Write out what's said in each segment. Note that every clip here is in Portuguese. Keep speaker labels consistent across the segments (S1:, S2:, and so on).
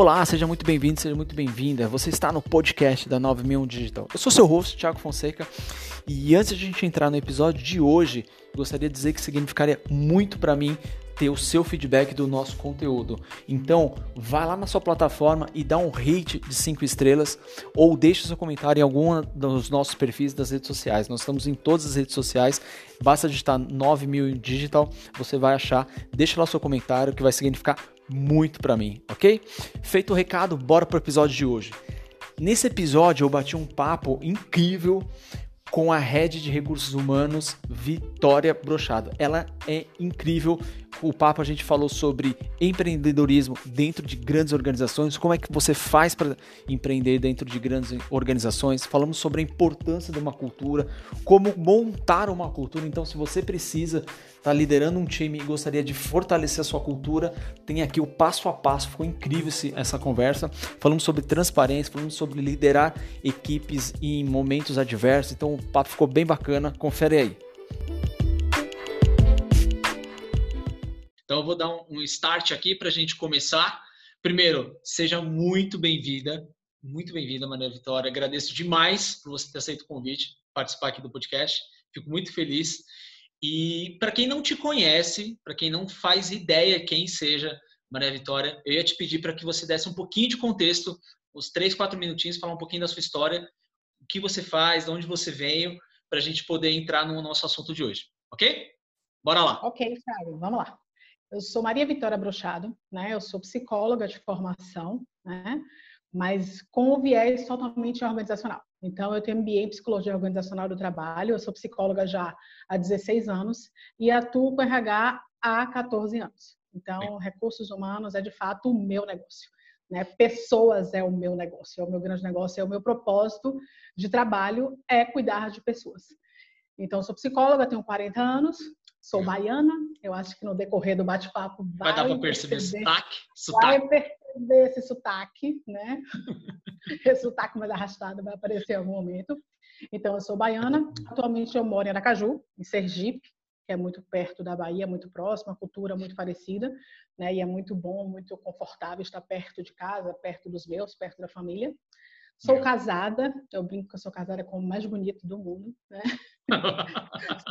S1: Olá, seja muito bem-vindo, seja muito bem-vinda. Você está no podcast da 9001 Digital. Eu sou seu host, Thiago Fonseca, e antes de a gente entrar no episódio de hoje, gostaria de dizer que significaria muito para mim ter o seu feedback do nosso conteúdo. Então, vai lá na sua plataforma e dá um rate de 5 estrelas ou deixe seu comentário em algum dos nossos perfis das redes sociais. Nós estamos em todas as redes sociais, basta digitar 9000 digital, você vai achar. Deixa lá seu comentário que vai significar muito para mim, ok? Feito o recado, bora pro episódio de hoje. Nesse episódio eu bati um papo incrível com a head de recursos humanos, Vitória Brochado. Ela é incrível. O papo a gente falou sobre empreendedorismo dentro de grandes organizações, como é que você faz para empreender dentro de grandes organizações. Falamos sobre a importância de uma cultura, como montar uma cultura. Então, se você precisa está liderando um time e gostaria de fortalecer a sua cultura, tem aqui o passo a passo. Ficou incrível esse, essa conversa. Falamos sobre transparência, falamos sobre liderar equipes em momentos adversos. Então o papo ficou bem bacana. Confere aí. Então eu vou dar um start aqui para a gente começar. Primeiro, seja muito bem-vinda, muito bem-vinda, Maria Vitória. Agradeço demais por você ter aceito o convite, participar aqui do podcast. Fico muito feliz. E para quem não te conhece, para quem não faz ideia quem seja Maria Vitória, eu ia te pedir para que você desse um pouquinho de contexto, uns três, quatro minutinhos, falar um pouquinho da sua história, o que você faz, de onde você veio, para a gente poder entrar no nosso assunto de hoje, ok? Bora lá.
S2: Ok, Thiago, vamos lá. Eu sou Maria Vitória Brochado, né? Eu sou psicóloga de formação, né? Mas com o viés totalmente organizacional. Então, eu tenho MBA em Psicologia Organizacional do Trabalho, eu sou psicóloga já há 16 anos e atuo com RH há 14 anos. Então, recursos humanos é de fato o meu negócio. Né? Pessoas é o meu negócio, é o meu grande negócio, é o meu propósito de trabalho é cuidar de pessoas. Então, sou psicóloga, tenho 40 anos, sou baiana, eu acho que no decorrer do bate-papo
S1: vai, vai dar para perceber, perceber sotaque,
S2: sotaque. Vai perceber esse sotaque, né? esse sotaque mais arrastado vai aparecer em algum momento. Então, eu sou baiana, atualmente eu moro em Aracaju, em Sergipe, que é muito perto da Bahia, muito próximo, a cultura muito parecida, né? E é muito bom, muito confortável estar perto de casa, perto dos meus, perto da família. Sou casada, eu brinco que eu sou casada com o mais bonito do mundo, né?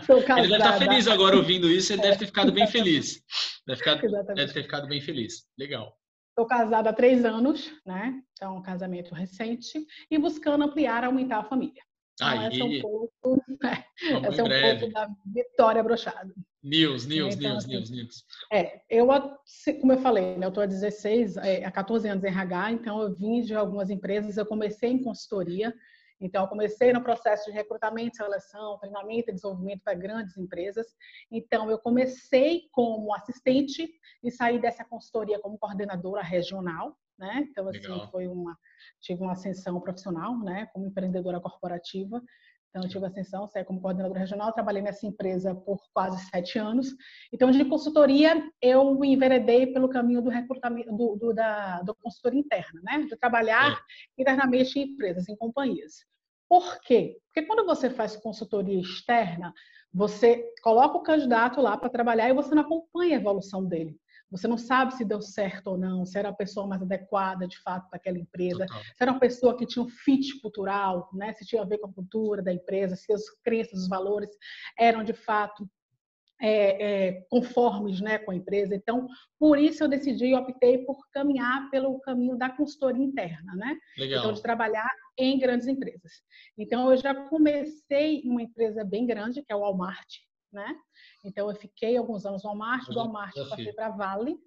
S1: Sou casada. Ele deve estar feliz agora ouvindo isso, ele deve ter ficado bem feliz. Deve, ficar, deve ter ficado bem feliz. Legal.
S2: Estou casada há três anos, né? Então, um casamento recente e buscando ampliar, aumentar a família. Então, Aí. essa é um pouco, né? essa é um pouco da Vitória Brochado.
S1: News, news, então, news, assim, news, news.
S2: É, eu, como eu falei, né, eu estou há 16, é, há 14 anos em RH, então eu vim de algumas empresas, eu comecei em consultoria, então, eu comecei no processo de recrutamento, seleção, treinamento e desenvolvimento para grandes empresas. Então, eu comecei como assistente e saí dessa consultoria como coordenadora regional, né? Então, assim, Legal. foi uma tive uma ascensão profissional, né, como empreendedora corporativa. Então, eu tive ascensão, saí como coordenadora regional, trabalhei nessa empresa por quase sete anos. Então, de consultoria, eu enveredei pelo caminho do recrutamento, do, do da do consultoria interna, né? De trabalhar é. internamente em empresas, em companhias. Por quê? Porque quando você faz consultoria externa, você coloca o candidato lá para trabalhar e você não acompanha a evolução dele. Você não sabe se deu certo ou não, se era a pessoa mais adequada de fato para aquela empresa, Total. se era uma pessoa que tinha um fit cultural, né? se tinha a ver com a cultura da empresa, se as crenças, os valores eram de fato é, é, conformes né, com a empresa. Então, por isso eu decidi e optei por caminhar pelo caminho da consultoria interna, né? Legal. Então, de trabalhar em grandes empresas. Então, eu já comecei em uma empresa bem grande, que é o Walmart, né? Então, eu fiquei alguns anos no Walmart, do Walmart passei para a Vale,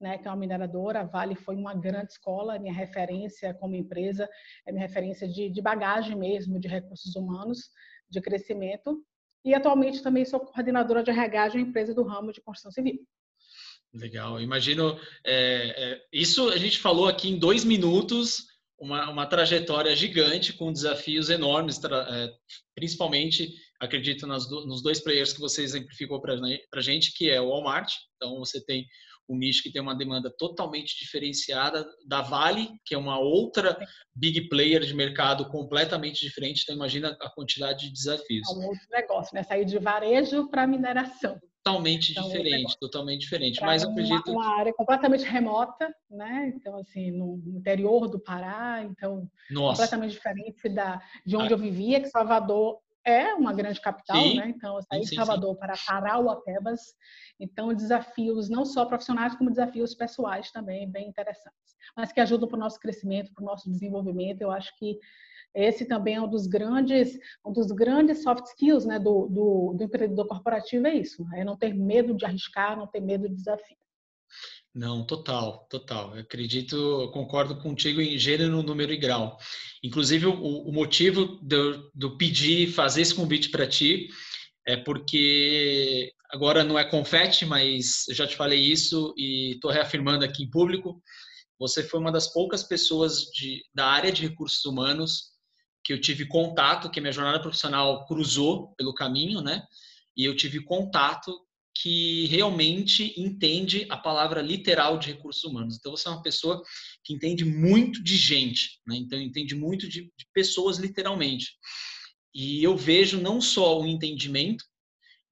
S2: né, que é uma mineradora. A Vale foi uma grande escola, minha referência como empresa, é minha referência de, de bagagem mesmo, de recursos humanos, de crescimento. E atualmente também sou coordenadora de RH de uma empresa do ramo de construção civil.
S1: Legal, imagino. É, é, isso a gente falou aqui em dois minutos, uma, uma trajetória gigante com desafios enormes, é, principalmente, acredito, nas, nos dois players que você exemplificou para a gente, que é o Walmart. Então, você tem um nicho que tem uma demanda totalmente diferenciada da Vale, que é uma outra big player de mercado completamente diferente. Então, imagina a quantidade de desafios.
S2: É um outro negócio, né? Sair de varejo para mineração.
S1: totalmente então, diferente, totalmente diferente. Mas eu acredito
S2: uma, uma, área completamente remota, né? Então assim, no interior do Pará, então Nossa. completamente diferente da de onde ah. eu vivia, que Salvador é uma grande capital, sim. né? Então eu saí de Salvador sim. para Parauapebas. Então desafios não só profissionais como desafios pessoais também bem interessantes, mas que ajudam para o nosso crescimento, para o nosso desenvolvimento. Eu acho que esse também é um dos grandes, um dos grandes soft skills né, do, do, do empreendedor corporativo, é isso. É não ter medo de arriscar, não ter medo de desafio.
S1: Não, total, total. Eu acredito, eu concordo contigo em gênero, número e grau. Inclusive, o, o motivo do, do pedir fazer esse convite para ti é porque agora não é confete, mas eu já te falei isso e estou reafirmando aqui em público. Você foi uma das poucas pessoas de, da área de recursos humanos que eu tive contato, que minha jornada profissional cruzou pelo caminho, né? E eu tive contato que realmente entende a palavra literal de recursos humanos. Então você é uma pessoa que entende muito de gente, né? Então entende muito de, de pessoas literalmente. E eu vejo não só o entendimento,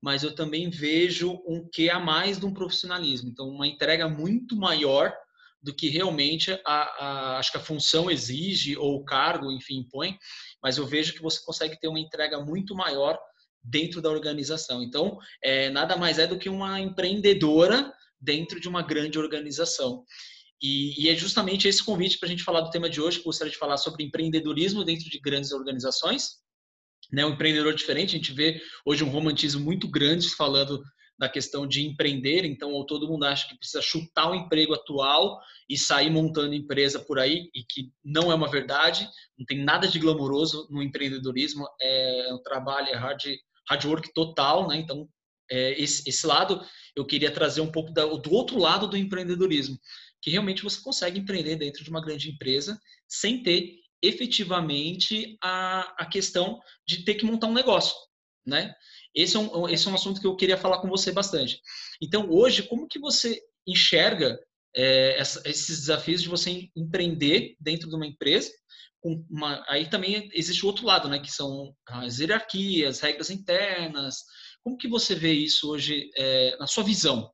S1: mas eu também vejo um que a mais de um profissionalismo. Então uma entrega muito maior do que realmente a, a, acho que a função exige ou o cargo, enfim, impõe, mas eu vejo que você consegue ter uma entrega muito maior dentro da organização. Então, é, nada mais é do que uma empreendedora dentro de uma grande organização. E, e é justamente esse convite para a gente falar do tema de hoje, que eu gostaria de falar sobre empreendedorismo dentro de grandes organizações. Né, um empreendedor diferente, a gente vê hoje um romantismo muito grande falando da questão de empreender, então todo mundo acha que precisa chutar o emprego atual e sair montando empresa por aí, e que não é uma verdade, não tem nada de glamouroso no empreendedorismo, é um trabalho, é hard, hard work total, né? Então, é, esse, esse lado eu queria trazer um pouco da, do outro lado do empreendedorismo, que realmente você consegue empreender dentro de uma grande empresa sem ter efetivamente a, a questão de ter que montar um negócio, né? Esse é, um, esse é um assunto que eu queria falar com você bastante. Então, hoje, como que você enxerga é, essa, esses desafios de você empreender dentro de uma empresa? Uma, aí também existe o outro lado, né? Que são as hierarquias, regras internas. Como que você vê isso hoje é, na sua visão?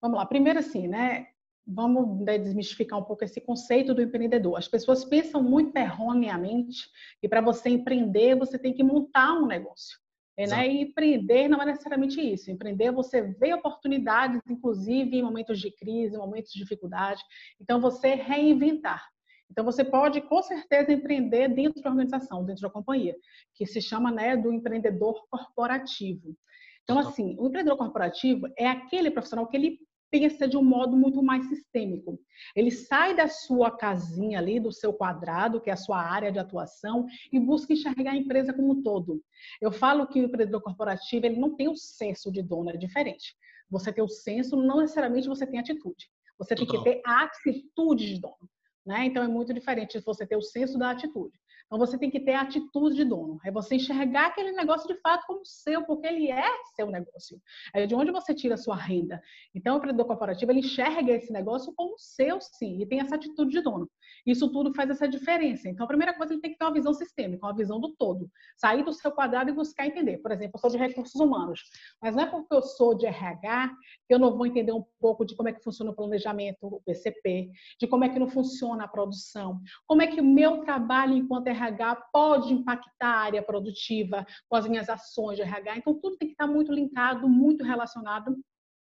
S2: Vamos lá. Primeiro, assim, né? Vamos né, desmistificar um pouco esse conceito do empreendedor. As pessoas pensam muito erroneamente que para você empreender você tem que montar um negócio. Né? E empreender não é necessariamente isso. Empreender, você vê oportunidades, inclusive em momentos de crise, momentos de dificuldade. Então, você reinventar. Então, você pode, com certeza, empreender dentro da organização, dentro da companhia, que se chama né, do empreendedor corporativo. Então, assim, o empreendedor corporativo é aquele profissional que ele pensa de um modo muito mais sistêmico. Ele sai da sua casinha ali, do seu quadrado, que é a sua área de atuação, e busca enxergar a empresa como um todo. Eu falo que o empreendedor corporativo ele não tem o senso de dono, é diferente. Você tem o senso, não necessariamente você tem atitude. Você tem que ter a atitude de dono. Né? Então é muito diferente você ter o senso da atitude. Então você tem que ter a atitude de dono. É você enxergar aquele negócio de fato como seu, porque ele é seu negócio. É de onde você tira a sua renda. Então o empreendedor corporativo ele enxerga esse negócio como seu, sim, e tem essa atitude de dono. Isso tudo faz essa diferença. Então a primeira coisa ele tem que ter uma visão sistêmica, uma visão do todo. Sair do seu quadrado e buscar entender. Por exemplo, eu sou de recursos humanos, mas não é porque eu sou de RH que eu não vou entender um pouco de como é que funciona o planejamento, o PCP, de como é que não funciona a produção, como é que o meu trabalho enquanto RH RH pode impactar a área produtiva com as minhas ações de RH. Então, tudo tem que estar muito linkado, muito relacionado.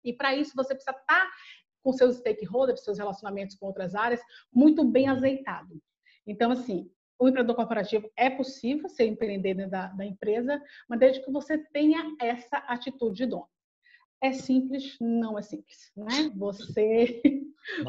S2: E para isso, você precisa estar com seus stakeholders, seus relacionamentos com outras áreas, muito bem azeitado. Então, assim, o empreendedor corporativo é possível ser empreender dentro da, da empresa, mas desde que você tenha essa atitude de dono. É simples? Não é simples, né? Você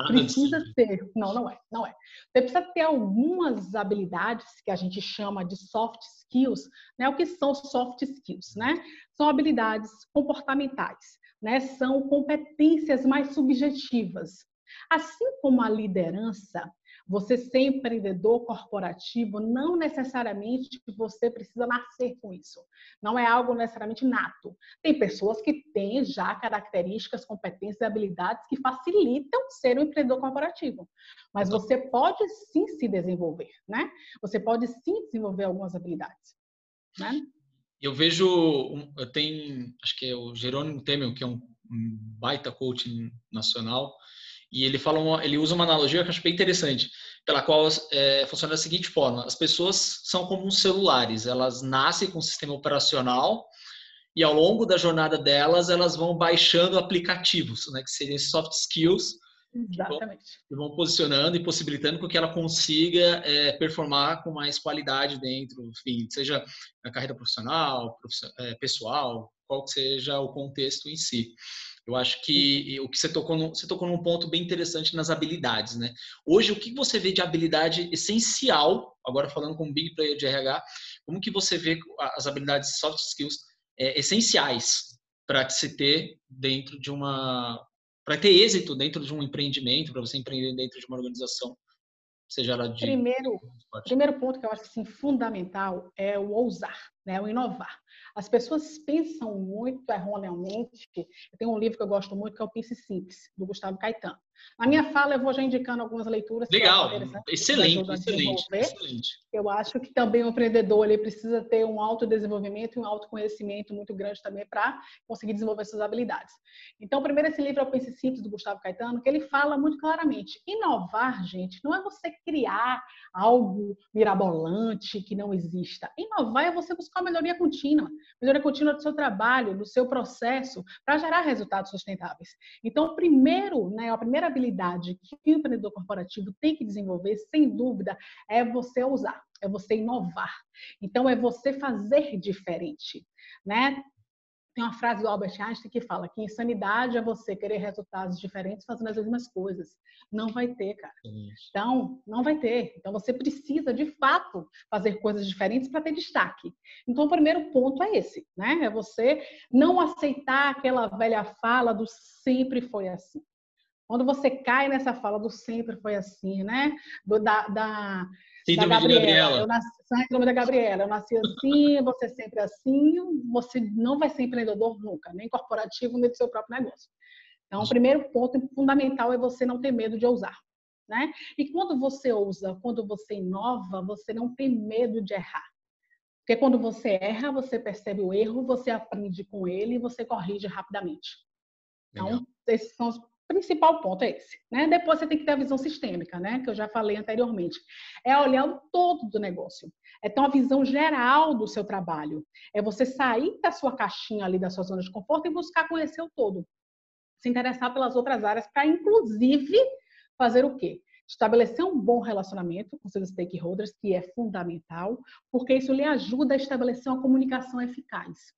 S2: precisa ter. Não, não é, não é. Você precisa ter algumas habilidades que a gente chama de soft skills, né? O que são soft skills, né? São habilidades comportamentais, né? São competências mais subjetivas. Assim como a liderança, você ser empreendedor corporativo não necessariamente você precisa nascer com isso. Não é algo necessariamente nato. Tem pessoas que têm já características, competências e habilidades que facilitam ser um empreendedor corporativo. Mas então você pode sim se desenvolver, né? Você pode sim desenvolver algumas habilidades, né?
S1: Eu vejo, eu tenho, acho que é o Jerônimo Temel, que é um, baita coach nacional, e ele fala, uma, ele usa uma analogia que eu acho bem interessante, pela qual é, funciona da seguinte forma: as pessoas são como uns celulares, elas nascem com um sistema operacional e ao longo da jornada delas, elas vão baixando aplicativos, né, que seriam soft skills,
S2: Exatamente.
S1: Que vão, posicionando e possibilitando com que ela consiga é, performar com mais qualidade dentro, enfim, seja na carreira profissional, é, pessoal, qual que seja o contexto em si. Eu acho que o que você tocou, no, você tocou num ponto bem interessante nas habilidades, né? Hoje, o que você vê de habilidade essencial, agora falando como big player de RH, como que você vê as habilidades soft skills é, essenciais para se ter dentro de uma para ter êxito dentro de um empreendimento, para você empreender dentro de uma organização, seja ela de
S2: primeiro primeiro ponto que eu acho assim fundamental é o ousar, né, o inovar. As pessoas pensam muito erroneamente. Tenho um livro que eu gosto muito que é o Pense Simples do Gustavo Caetano. Na minha fala, eu vou já indicando algumas leituras.
S1: Legal, excelente, excelente, excelente.
S2: Eu acho que também o empreendedor ele precisa ter um autodesenvolvimento e um autoconhecimento muito grande também para conseguir desenvolver suas habilidades. Então, primeiro, esse livro é o Pense Simples, do Gustavo Caetano, que ele fala muito claramente. Inovar, gente, não é você criar algo mirabolante que não exista. Inovar é você buscar uma melhoria contínua. Melhoria contínua do seu trabalho, do seu processo, para gerar resultados sustentáveis. Então, primeiro, né, a primeira habilidade que o empreendedor corporativo tem que desenvolver, sem dúvida, é você usar, é você inovar. Então, é você fazer diferente, né? Tem uma frase do Albert Einstein que fala que insanidade é você querer resultados diferentes fazendo as mesmas coisas. Não vai ter, cara. Então, não vai ter. Então, você precisa, de fato, fazer coisas diferentes para ter destaque. Então, o primeiro ponto é esse, né? É você não aceitar aquela velha fala do sempre foi assim. Quando você cai nessa fala do sempre foi assim, né? Do, da, da,
S1: Síndrome da Gabriela. Gabriela.
S2: Eu nasci, síndrome da Gabriela. Eu nasci assim, você sempre assim, você não vai ser empreendedor nunca, nem corporativo, nem do seu próprio negócio. Então, o primeiro ponto fundamental é você não ter medo de ousar. Né? E quando você ousa, quando você inova, você não tem medo de errar. Porque quando você erra, você percebe o erro, você aprende com ele e você corrige rapidamente. Então, Legal. esses são os principal ponto é esse. Né? Depois você tem que ter a visão sistêmica, né? que eu já falei anteriormente. É olhar o todo do negócio. É ter uma visão geral do seu trabalho. É você sair da sua caixinha ali, da sua zona de conforto e buscar conhecer o todo. Se interessar pelas outras áreas para, inclusive, fazer o quê? Estabelecer um bom relacionamento com seus stakeholders, que é fundamental, porque isso lhe ajuda a estabelecer uma comunicação eficaz.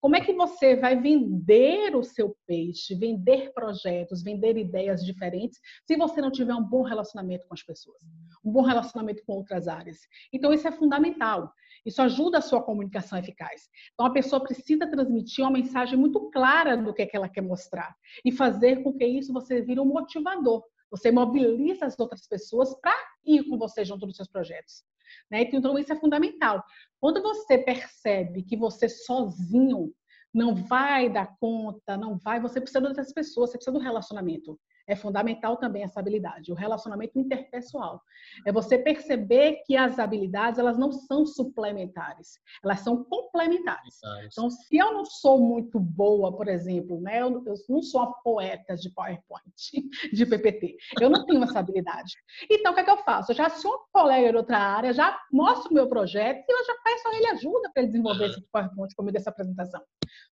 S2: Como é que você vai vender o seu peixe, vender projetos, vender ideias diferentes, se você não tiver um bom relacionamento com as pessoas, um bom relacionamento com outras áreas? Então, isso é fundamental. Isso ajuda a sua comunicação eficaz. Então, a pessoa precisa transmitir uma mensagem muito clara do que, é que ela quer mostrar e fazer com que isso você vire um motivador. Você mobiliza as outras pessoas para ir com você junto nos seus projetos. Né? Então, isso é fundamental. Quando você percebe que você sozinho não vai dar conta, não vai, você precisa de outras pessoas, você precisa do relacionamento é fundamental também essa habilidade, o relacionamento interpessoal. É você perceber que as habilidades, elas não são suplementares, elas são complementares. Então, se eu não sou muito boa, por exemplo, né, eu, eu não sou uma poeta de PowerPoint, de PPT, eu não tenho essa habilidade. Então, o que é que eu faço? Eu já sou um colega de outra área, já mostro o meu projeto e eu já peço a ele ajuda para ele desenvolver esse PowerPoint comigo dessa apresentação.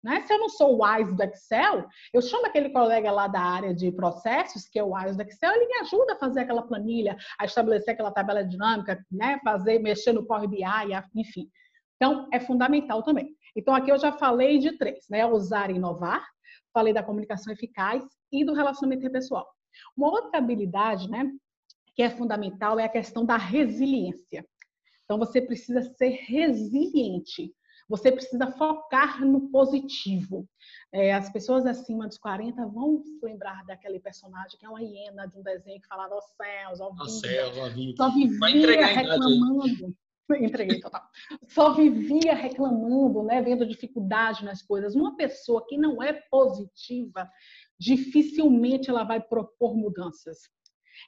S2: Né? Se eu não sou wise do Excel, eu chamo aquele colega lá da área de processo processos, que é o AIOS do Excel, ele me ajuda a fazer aquela planilha, a estabelecer aquela tabela dinâmica, né? fazer, mexer no Power BI, enfim. Então, é fundamental também. Então, aqui eu já falei de três, né? Usar e inovar, falei da comunicação eficaz e do relacionamento interpessoal. Uma outra habilidade, né, que é fundamental é a questão da resiliência. Então, você precisa ser resiliente. Você precisa focar no positivo. É, as pessoas acima dos 40 vão se lembrar daquele personagem que é uma hiena de um desenho que falava aos céus, ao vida.
S1: Céus, vida.
S2: Só vivia reclamando. Entreguei total. Só vivia reclamando, né, vendo dificuldade nas coisas. Uma pessoa que não é positiva, dificilmente ela vai propor mudanças.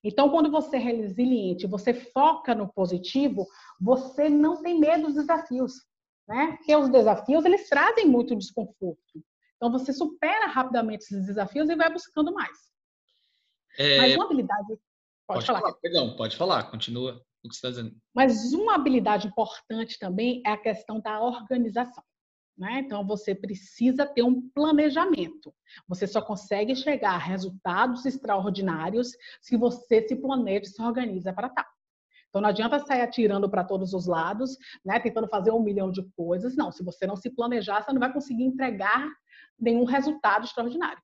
S2: Então, quando você é resiliente, você foca no positivo, você não tem medo dos desafios. Né? Porque os desafios, eles trazem muito desconforto. Então, você supera rapidamente esses desafios e vai buscando mais. É... Mas uma habilidade...
S1: Pode, pode falar. falar. Perdão, pode falar. Continua o que você está dizendo.
S2: Mas uma habilidade importante também é a questão da organização. Né? Então, você precisa ter um planejamento. Você só consegue chegar a resultados extraordinários se você se planeja e se organiza para tal. Então, não adianta sair atirando para todos os lados, né? tentando fazer um milhão de coisas. Não, se você não se planejar, você não vai conseguir entregar nenhum resultado extraordinário.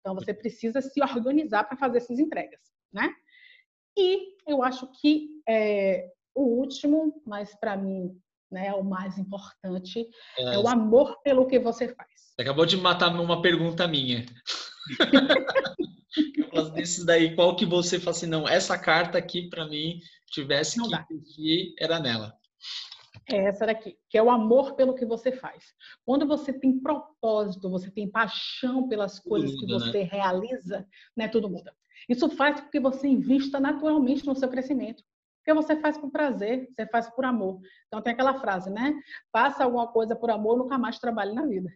S2: Então, você precisa se organizar para fazer essas entregas. Né? E eu acho que é, o último, mas para mim né? O mais importante é, é o amor pelo que você faz.
S1: Você acabou de matar uma pergunta minha. desses daí, qual que você fala assim, não, essa carta aqui para mim tivesse não que pedir, era nela.
S2: É essa daqui, que é o amor pelo que você faz. Quando você tem propósito, você tem paixão pelas coisas muda, que você né? realiza, né, tudo muda. Isso faz com que você invista naturalmente no seu crescimento. Porque você faz por prazer, você faz por amor. Então tem aquela frase, né? Faça alguma coisa por amor, nunca mais trabalhe na vida.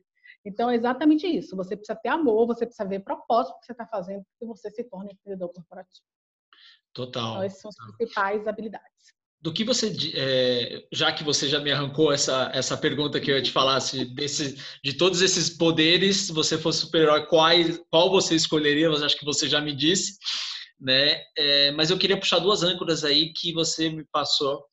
S2: Então é exatamente isso. Você precisa ter amor, você precisa ver propósito que você está fazendo, que você se torne empreendedor corporativo.
S1: Total.
S2: Então essas são as principais habilidades.
S1: Do que você, é, já que você já me arrancou essa, essa pergunta que eu ia te falar, se desse, de todos esses poderes, você fosse super-herói, qual você escolheria? Mas acho que você já me disse né? É, mas eu queria puxar duas âncoras aí que você me passou,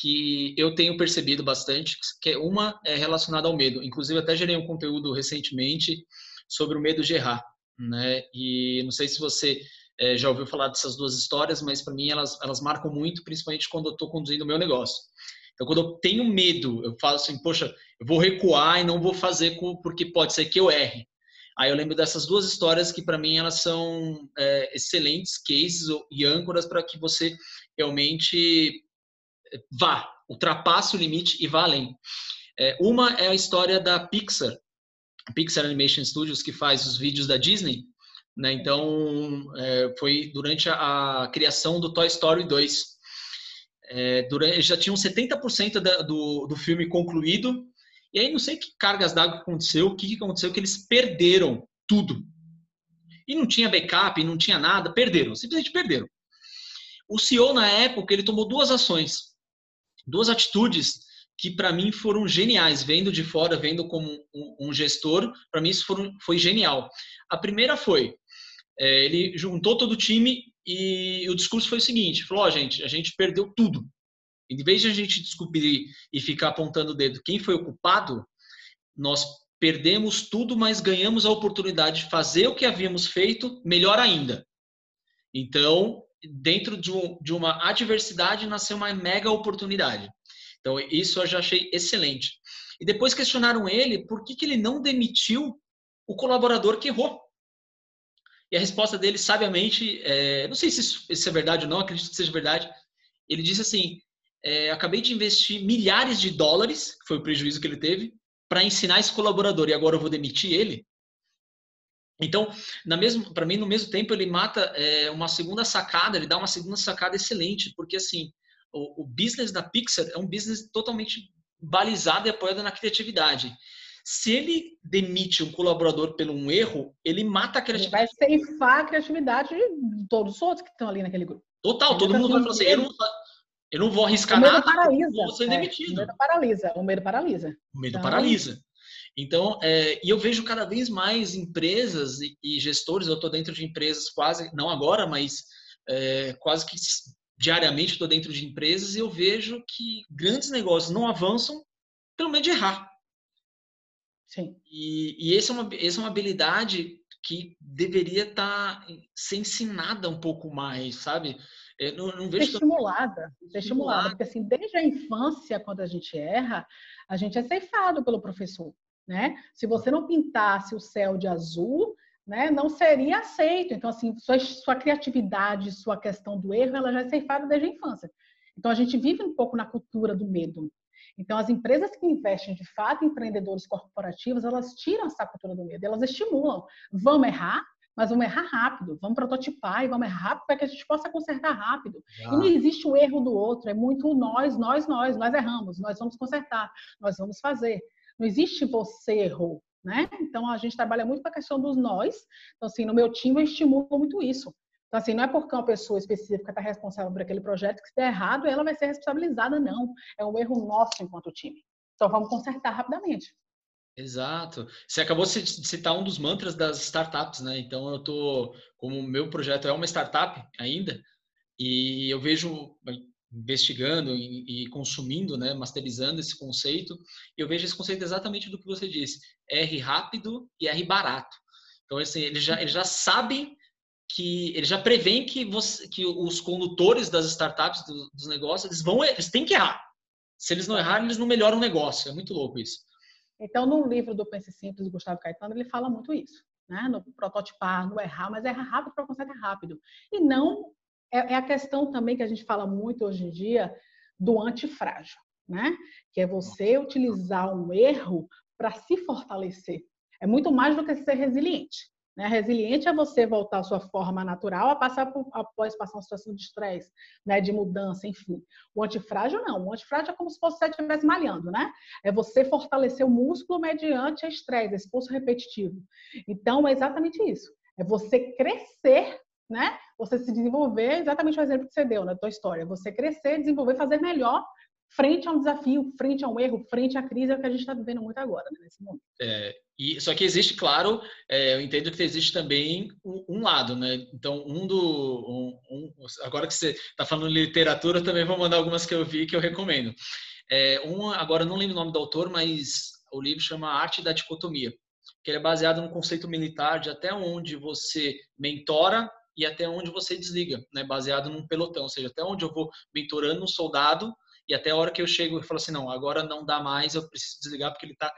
S1: que eu tenho percebido bastante, que uma é relacionada ao medo. Inclusive, até gerei um conteúdo recentemente sobre o medo de errar, né? E não sei se você é, já ouviu falar dessas duas histórias, mas para mim elas, elas marcam muito, principalmente quando eu estou conduzindo o meu negócio. Então, quando eu tenho medo, eu falo assim, poxa, eu vou recuar e não vou fazer porque pode ser que eu erre. Aí eu lembro dessas duas histórias que para mim elas são é, excelentes cases e âncoras para que você realmente é, vá, ultrapasse o limite e vá além. É, uma é a história da Pixar, Pixar Animation Studios, que faz os vídeos da Disney. Né? Então, é, foi durante a, a, criação do Toy Story 2. É, durante, já tinham 70% da, do, do filme concluído e aí não sei que cargas d'água aconteceu, o que, que aconteceu, que eles perderam tudo. E não tinha backup, não tinha nada, perderam, simplesmente perderam. O CEO na época, ele tomou duas ações, duas atitudes que para mim foram geniais, vendo de fora, vendo como um, gestor, para mim isso foram, foi genial. A primeira foi, é, ele juntou todo o time e o discurso foi o seguinte, falou, oh, gente, a gente perdeu tudo, em vez de a gente descobrir e ficar apontando o dedo quem foi o culpado, nós perdemos tudo, mas ganhamos a oportunidade de fazer o que havíamos feito melhor ainda. Então, dentro de, um, de uma adversidade, nasceu uma mega oportunidade. Então, isso eu já achei excelente. E depois questionaram ele por que, que ele não demitiu o colaborador que errou. E a resposta dele, sabiamente, é, não sei se isso, isso é verdade ou não, acredito que seja verdade. Ele disse assim: é, acabei de investir milhares de dólares, foi o prejuízo que ele teve, para ensinar esse colaborador e agora eu vou demitir ele. Então, para mim, no mesmo tempo, ele mata é, uma segunda sacada, ele dá uma segunda sacada excelente, porque assim, o, o business da Pixar é um business totalmente balizado e apoiado na criatividade. Se ele demite um colaborador pelo um erro, ele mata a criatividade.
S2: Ele vai ceifar a criatividade de todos os outros que estão ali naquele grupo.
S1: Total, todo mundo vai falar assim, eu não, eu não vou arriscar nada.
S2: Paralisa.
S1: Vou ser demitido.
S2: É, o medo paralisa. O medo paralisa.
S1: O medo então, paralisa. Então, é, e eu vejo cada vez mais empresas e, e gestores, eu estou dentro de empresas quase, não agora, mas é, quase que diariamente estou dentro de empresas e eu vejo que grandes negócios não avançam pelo medo de errar.
S2: Sim.
S1: E, e essa, é uma, essa é uma habilidade que deveria estar tá, ser ensinada um pouco mais, sabe?
S2: Eu não, não vejo estimulada, ser estimulada, porque assim, desde a infância, quando a gente erra, a gente é ceifado pelo professor, né? Se você não pintasse o céu de azul, né, não seria aceito. Então, assim, sua, sua criatividade, sua questão do erro, ela já é ceifada desde a infância. Então, a gente vive um pouco na cultura do medo. Então, as empresas que investem de fato em empreendedores corporativos, elas tiram essa cultura do medo, elas estimulam. Vamos errar, mas vamos errar rápido, vamos prototipar e vamos errar rápido para que a gente possa consertar rápido. Ah. E não existe o erro do outro, é muito nós, nós, nós, nós erramos, nós vamos consertar, nós vamos fazer. Não existe você errou, né? Então a gente trabalha muito com a questão dos nós. Então assim, no meu time eu estimulo muito isso. Então, assim, não é porque uma pessoa específica está responsável por aquele projeto que se der errado, ela vai ser responsabilizada, não. É um erro nosso enquanto time. Então, vamos consertar rapidamente.
S1: Exato. Você acabou de citar um dos mantras das startups, né? Então, eu tô, como o meu projeto é uma startup ainda, e eu vejo investigando e, consumindo, né, masterizando esse conceito, eu vejo esse conceito exatamente do que você disse, R rápido e R barato. Então, assim, eles já, eles já sabem que ele já prevê que, você, que os condutores das startups, do, dos negócios, eles vão, eles têm que errar. Se eles não errarem, eles não melhoram o negócio. É muito louco isso.
S2: Então, no livro do Pense Simples, do Gustavo Caetano, ele fala muito isso, né? No prototipar, no errar, mas erra rápido para consertar rápido. E não é, é a questão também que a gente fala muito hoje em dia do antifrágil, né? Que é você utilizar um erro para se fortalecer. É muito mais do que ser resiliente. Né? Resiliente é você voltar à sua forma natural a passar por, após passar uma situação de estresse, né? de mudança, enfim. O antifrágil não. O antifrágil é como se você estivesse malhando, né? É você fortalecer o músculo mediante estresse, esforço repetitivo. Então, é exatamente isso. É você crescer, né? Você se desenvolver, exatamente o exemplo que você deu na tua história. Você crescer, desenvolver, fazer melhor frente a um desafio, frente a um erro, frente à crise, é o que a gente está vivendo muito agora, né, nesse momento.
S1: É, e, só que existe, claro, é, eu entendo que existe também um, um lado, né? Então, um do. Um, um, agora que você está falando literatura, também vou mandar algumas que eu vi que eu recomendo. É, um, agora não lembro o nome do autor, mas o livro chama Arte da Dicotomia, que ele é baseado no conceito militar de até onde você mentora e até onde você desliga, né? Baseado num pelotão, ou seja, até onde eu vou mentorando um soldado e até a hora que eu chego e falo assim, não, agora não dá mais, eu preciso desligar porque ele está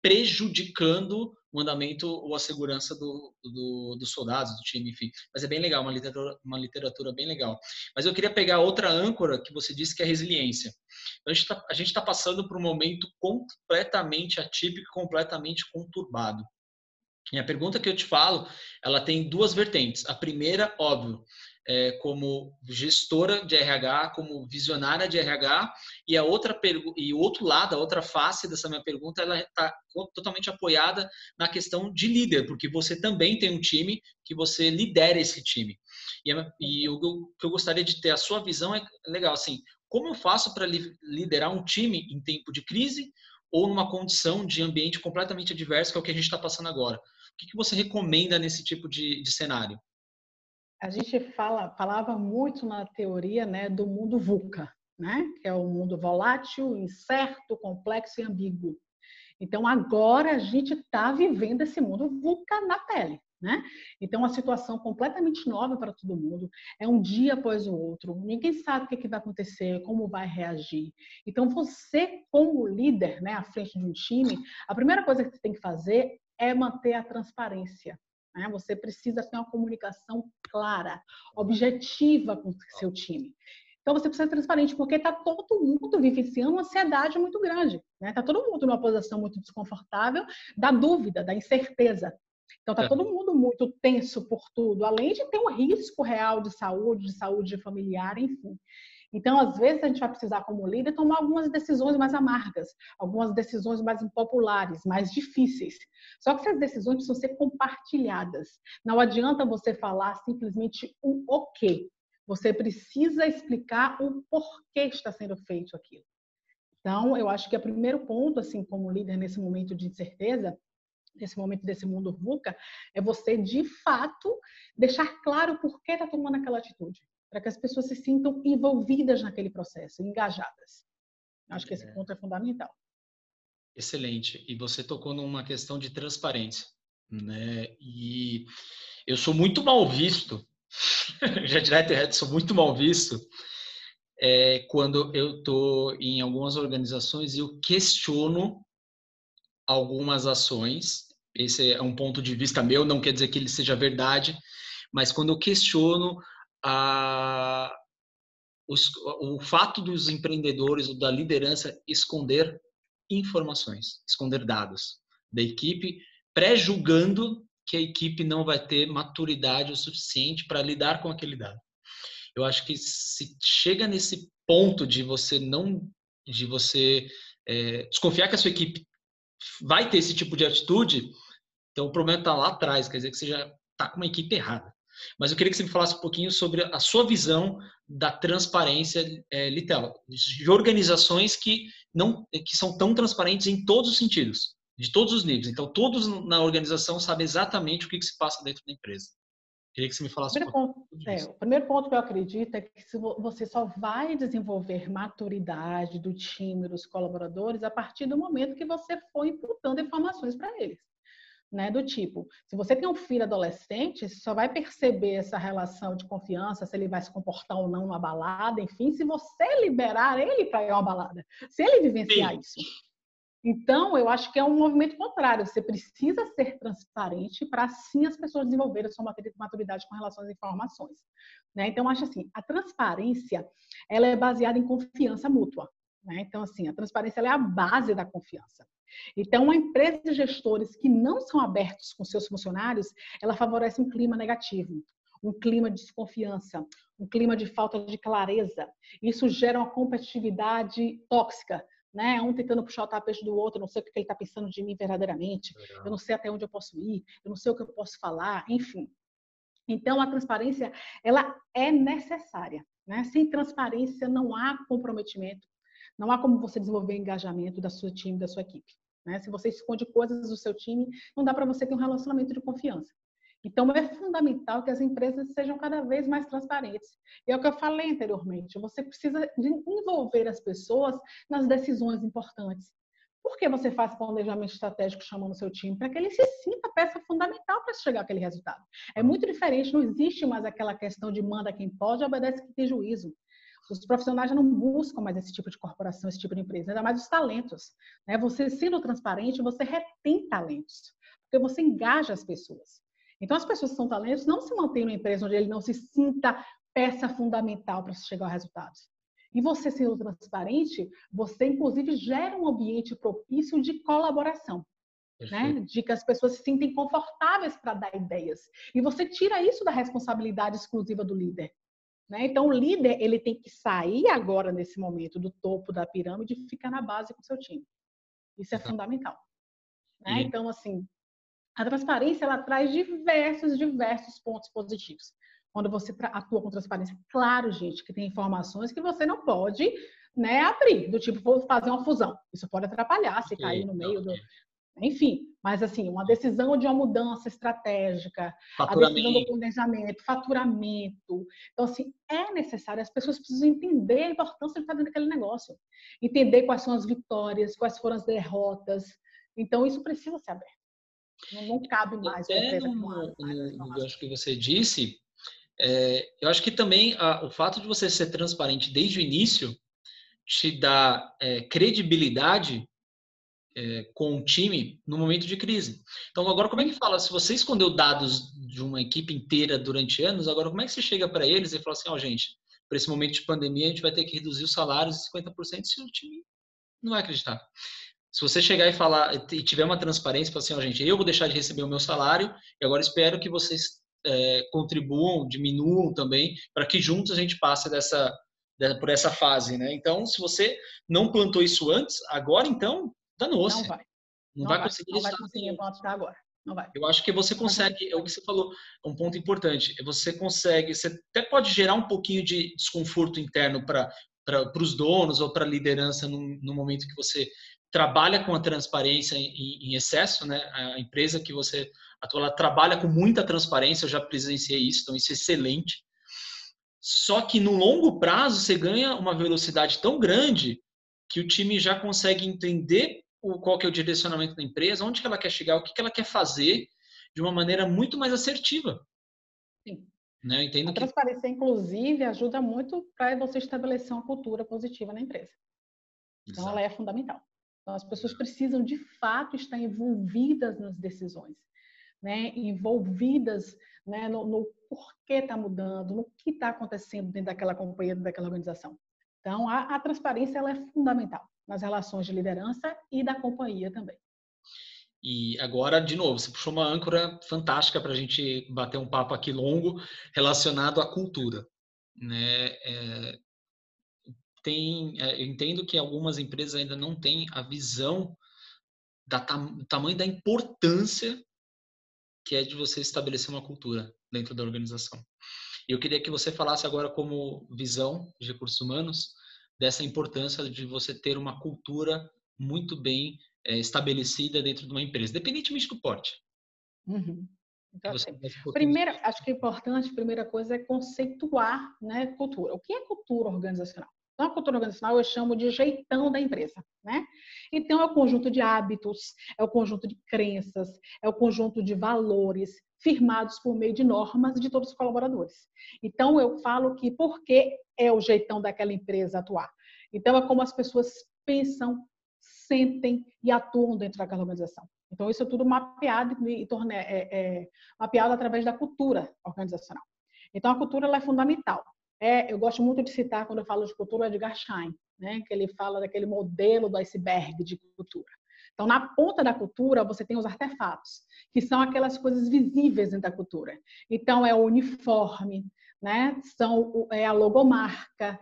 S1: prejudicando o andamento ou a segurança do, do, dos soldados, do time, enfim. Mas é bem legal, uma literatura, uma literatura bem legal. Mas eu queria pegar outra âncora que você disse que é a resiliência. Então, a gente está tá passando por um momento completamente atípico, completamente conturbado. E a pergunta que eu te falo, ela tem duas vertentes. A primeira, óbvio, é, como gestora de RH, como visionária de RH, e a outra e o outro lado, a outra face dessa minha pergunta, ela está totalmente apoiada na questão de líder, porque você também tem um time que você lidera esse time. E, e o que eu gostaria de ter a sua visão é legal, assim, como eu faço para liderar um time em tempo de crise ou numa condição de ambiente completamente adverso, que é o que a gente está passando agora? O que, que você recomenda nesse tipo de, de cenário?
S2: A gente fala, falava muito na teoria né, do mundo VUCA, né, que é o um mundo volátil, incerto, complexo e ambíguo. Então, agora a gente está vivendo esse mundo VUCA na pele. Né? Então, uma situação completamente nova para todo mundo, é um dia após o outro, ninguém sabe o que, que vai acontecer, como vai reagir. Então, você, como líder, né, à frente de um time, a primeira coisa que você tem que fazer é manter a transparência. Né? Você precisa ter uma comunicação clara, objetiva com o seu time. Então você precisa ser transparente, porque está todo mundo vivenciando uma ansiedade muito grande. Está né? Tá todo mundo numa posição muito desconfortável da dúvida, da incerteza. Então está é. todo mundo muito tenso por tudo, além de ter um risco real de saúde, de saúde familiar, enfim. Então, às vezes, a gente vai precisar, como líder, tomar algumas decisões mais amargas, algumas decisões mais impopulares, mais difíceis. Só que essas decisões precisam ser compartilhadas. Não adianta você falar simplesmente o o quê. Você precisa explicar o porquê está sendo feito aquilo. Então, eu acho que o primeiro ponto, assim, como líder nesse momento de incerteza, nesse momento desse mundo VUCA, é você, de fato, deixar claro por que está tomando aquela atitude para que as pessoas se sintam envolvidas naquele processo, engajadas. Acho que esse é. ponto é fundamental.
S1: Excelente. E você tocou numa questão de transparência, né? E eu sou muito mal visto, já direto e reto, sou muito mal visto é, quando eu estou em algumas organizações e eu questiono algumas ações. Esse é um ponto de vista meu, não quer dizer que ele seja verdade, mas quando eu questiono a, os, o fato dos empreendedores ou da liderança esconder informações, esconder dados da equipe, pré-julgando que a equipe não vai ter maturidade o suficiente para lidar com aquele dado. Eu acho que se chega nesse ponto de você não, de você é, desconfiar que a sua equipe vai ter esse tipo de atitude, então o problema está lá atrás, quer dizer que você já está com uma equipe errada. Mas eu queria que você me falasse um pouquinho sobre a sua visão da transparência, é, literal, de organizações que não, que são tão transparentes em todos os sentidos, de todos os níveis. Então todos na organização sabem exatamente o que, que se passa dentro da empresa. Queria que você me falasse.
S2: O primeiro, ponto, é, o primeiro ponto que eu acredito é que você só vai desenvolver maturidade do time, dos colaboradores, a partir do momento que você for imputando informações para eles. Né, do tipo, se você tem um filho adolescente, você só vai perceber essa relação de confiança, se ele vai se comportar ou não numa balada, enfim, se você liberar ele para ir a uma balada, se ele vivenciar Sim. isso. Então, eu acho que é um movimento contrário. Você precisa ser transparente para assim as pessoas desenvolverem sua maturidade com relação às informações. Né? Então, eu acho assim, a transparência ela é baseada em confiança mútua. Né? Então, assim, a transparência é a base da confiança. Então, uma empresa de gestores que não são abertos com seus funcionários, ela favorece um clima negativo, um clima de desconfiança, um clima de falta de clareza. Isso gera uma competitividade tóxica, né? Um tentando puxar o tapete do outro, não sei o que ele está pensando de mim verdadeiramente, Legal. eu não sei até onde eu posso ir, eu não sei o que eu posso falar, enfim. Então, a transparência, ela é necessária. Né? Sem transparência, não há comprometimento, não há como você desenvolver engajamento da sua time, da sua equipe. Né? Se você esconde coisas do seu time, não dá para você ter um relacionamento de confiança. Então, é fundamental que as empresas sejam cada vez mais transparentes. E é o que eu falei anteriormente, você precisa envolver as pessoas nas decisões importantes. Por que você faz planejamento estratégico chamando o seu time? Para que ele se sinta peça fundamental para chegar àquele resultado. É muito diferente, não existe mais aquela questão de manda quem pode, obedece quem tem juízo. Os profissionais já não buscam mais esse tipo de corporação, esse tipo de empresa, ainda mais os talentos. Né? Você sendo transparente, você retém talentos, porque você engaja as pessoas. Então, as pessoas que são talentos não se mantêm numa empresa onde ele não se sinta peça fundamental para chegar a resultados. E você sendo transparente, você inclusive gera um ambiente propício de colaboração. Né? De que as pessoas se sentem confortáveis para dar ideias. E você tira isso da responsabilidade exclusiva do líder. Né? Então, o líder ele tem que sair agora, nesse momento, do topo da pirâmide e ficar na base com o seu time. Isso é fundamental. Né? Então, assim, a transparência ela traz diversos, diversos pontos positivos. Quando você atua com transparência, claro, gente, que tem informações que você não pode né, abrir, do tipo, vou fazer uma fusão. Isso pode atrapalhar se okay, cair no meio okay. do. Enfim, mas assim, uma decisão de uma mudança estratégica, a decisão do planejamento, faturamento. Então, assim, é necessário, as pessoas precisam entender a importância de estar dentro daquele negócio. Entender quais são as vitórias, quais foram as derrotas. Então, isso precisa ser aberto. Não, não cabe mais.
S1: Até no, no, no que você disse, é, eu acho que também a, o fato de você ser transparente desde o início te dá é, credibilidade é, com o time no momento de crise. Então, agora, como é que fala? Se você escondeu dados de uma equipe inteira durante anos, agora como é que você chega para eles e fala assim: ó, oh, gente, para esse momento de pandemia, a gente vai ter que reduzir os salários em 50% se o time não vai acreditar. Se você chegar e falar e tiver uma transparência, falar assim, ó, gente, eu vou deixar de receber o meu salário e agora espero que vocês é, contribuam, diminuam também, para que juntos a gente passe dessa, por essa fase, né? Então, se você não plantou isso antes, agora então, danou-se.
S2: Não vai.
S1: Não, não vai, conseguir
S2: não vai conseguir agora. Não vai.
S1: Eu acho que você consegue, é o que você falou, é um ponto importante. Você consegue, você até pode gerar um pouquinho de desconforto interno para para os donos ou para a liderança no, no, momento que você trabalha com a transparência em, em, excesso, né? A empresa que você atua, ela trabalha com muita transparência, eu já presenciei isso, então isso é excelente. Só que no longo prazo você ganha uma velocidade tão grande que o time já consegue entender o, qual que é o direcionamento da empresa, onde que ela quer chegar, o que, que ela quer fazer de uma maneira muito mais assertiva.
S2: Sim. Né? Entendo a que... transparência, inclusive, ajuda muito para você estabelecer uma cultura positiva na empresa. Então, Exato. ela é fundamental. Então, as pessoas precisam, de fato, estar envolvidas nas decisões, né? envolvidas né? no, no porquê está mudando, no que está acontecendo dentro daquela companhia, dentro daquela organização. Então, a, a transparência ela é fundamental nas relações de liderança e da companhia também.
S1: E agora, de novo, você puxou uma âncora fantástica para a gente bater um papo aqui longo relacionado à cultura. Né? É, tem, é, eu entendo que algumas empresas ainda não têm a visão do tamanho da importância que é de você estabelecer uma cultura dentro da organização. Eu queria que você falasse agora como visão de recursos humanos dessa importância de você ter uma cultura muito bem é, estabelecida dentro de uma empresa, independentemente do porte.
S2: Uhum. Então, assim, primeira, acho que é importante, primeira coisa é conceituar né, cultura. O que é cultura organizacional? Então, a cultura organizacional eu chamo de jeitão da empresa, né? Então, é o conjunto de hábitos, é o conjunto de crenças, é o conjunto de valores firmados por meio de normas de todos os colaboradores. Então, eu falo que por que é o jeitão daquela empresa atuar? Então, é como as pessoas pensam, sentem e atuam dentro daquela organização. Então, isso é tudo mapeado e torna, é, é, mapeado através da cultura organizacional. Então, a cultura é fundamental. É, eu gosto muito de citar, quando eu falo de cultura, o Edgar Schein, né, que ele fala daquele modelo do iceberg de cultura. Então, na ponta da cultura, você tem os artefatos, que são aquelas coisas visíveis dentro da cultura. Então, é o uniforme, né? São, é a logomarca,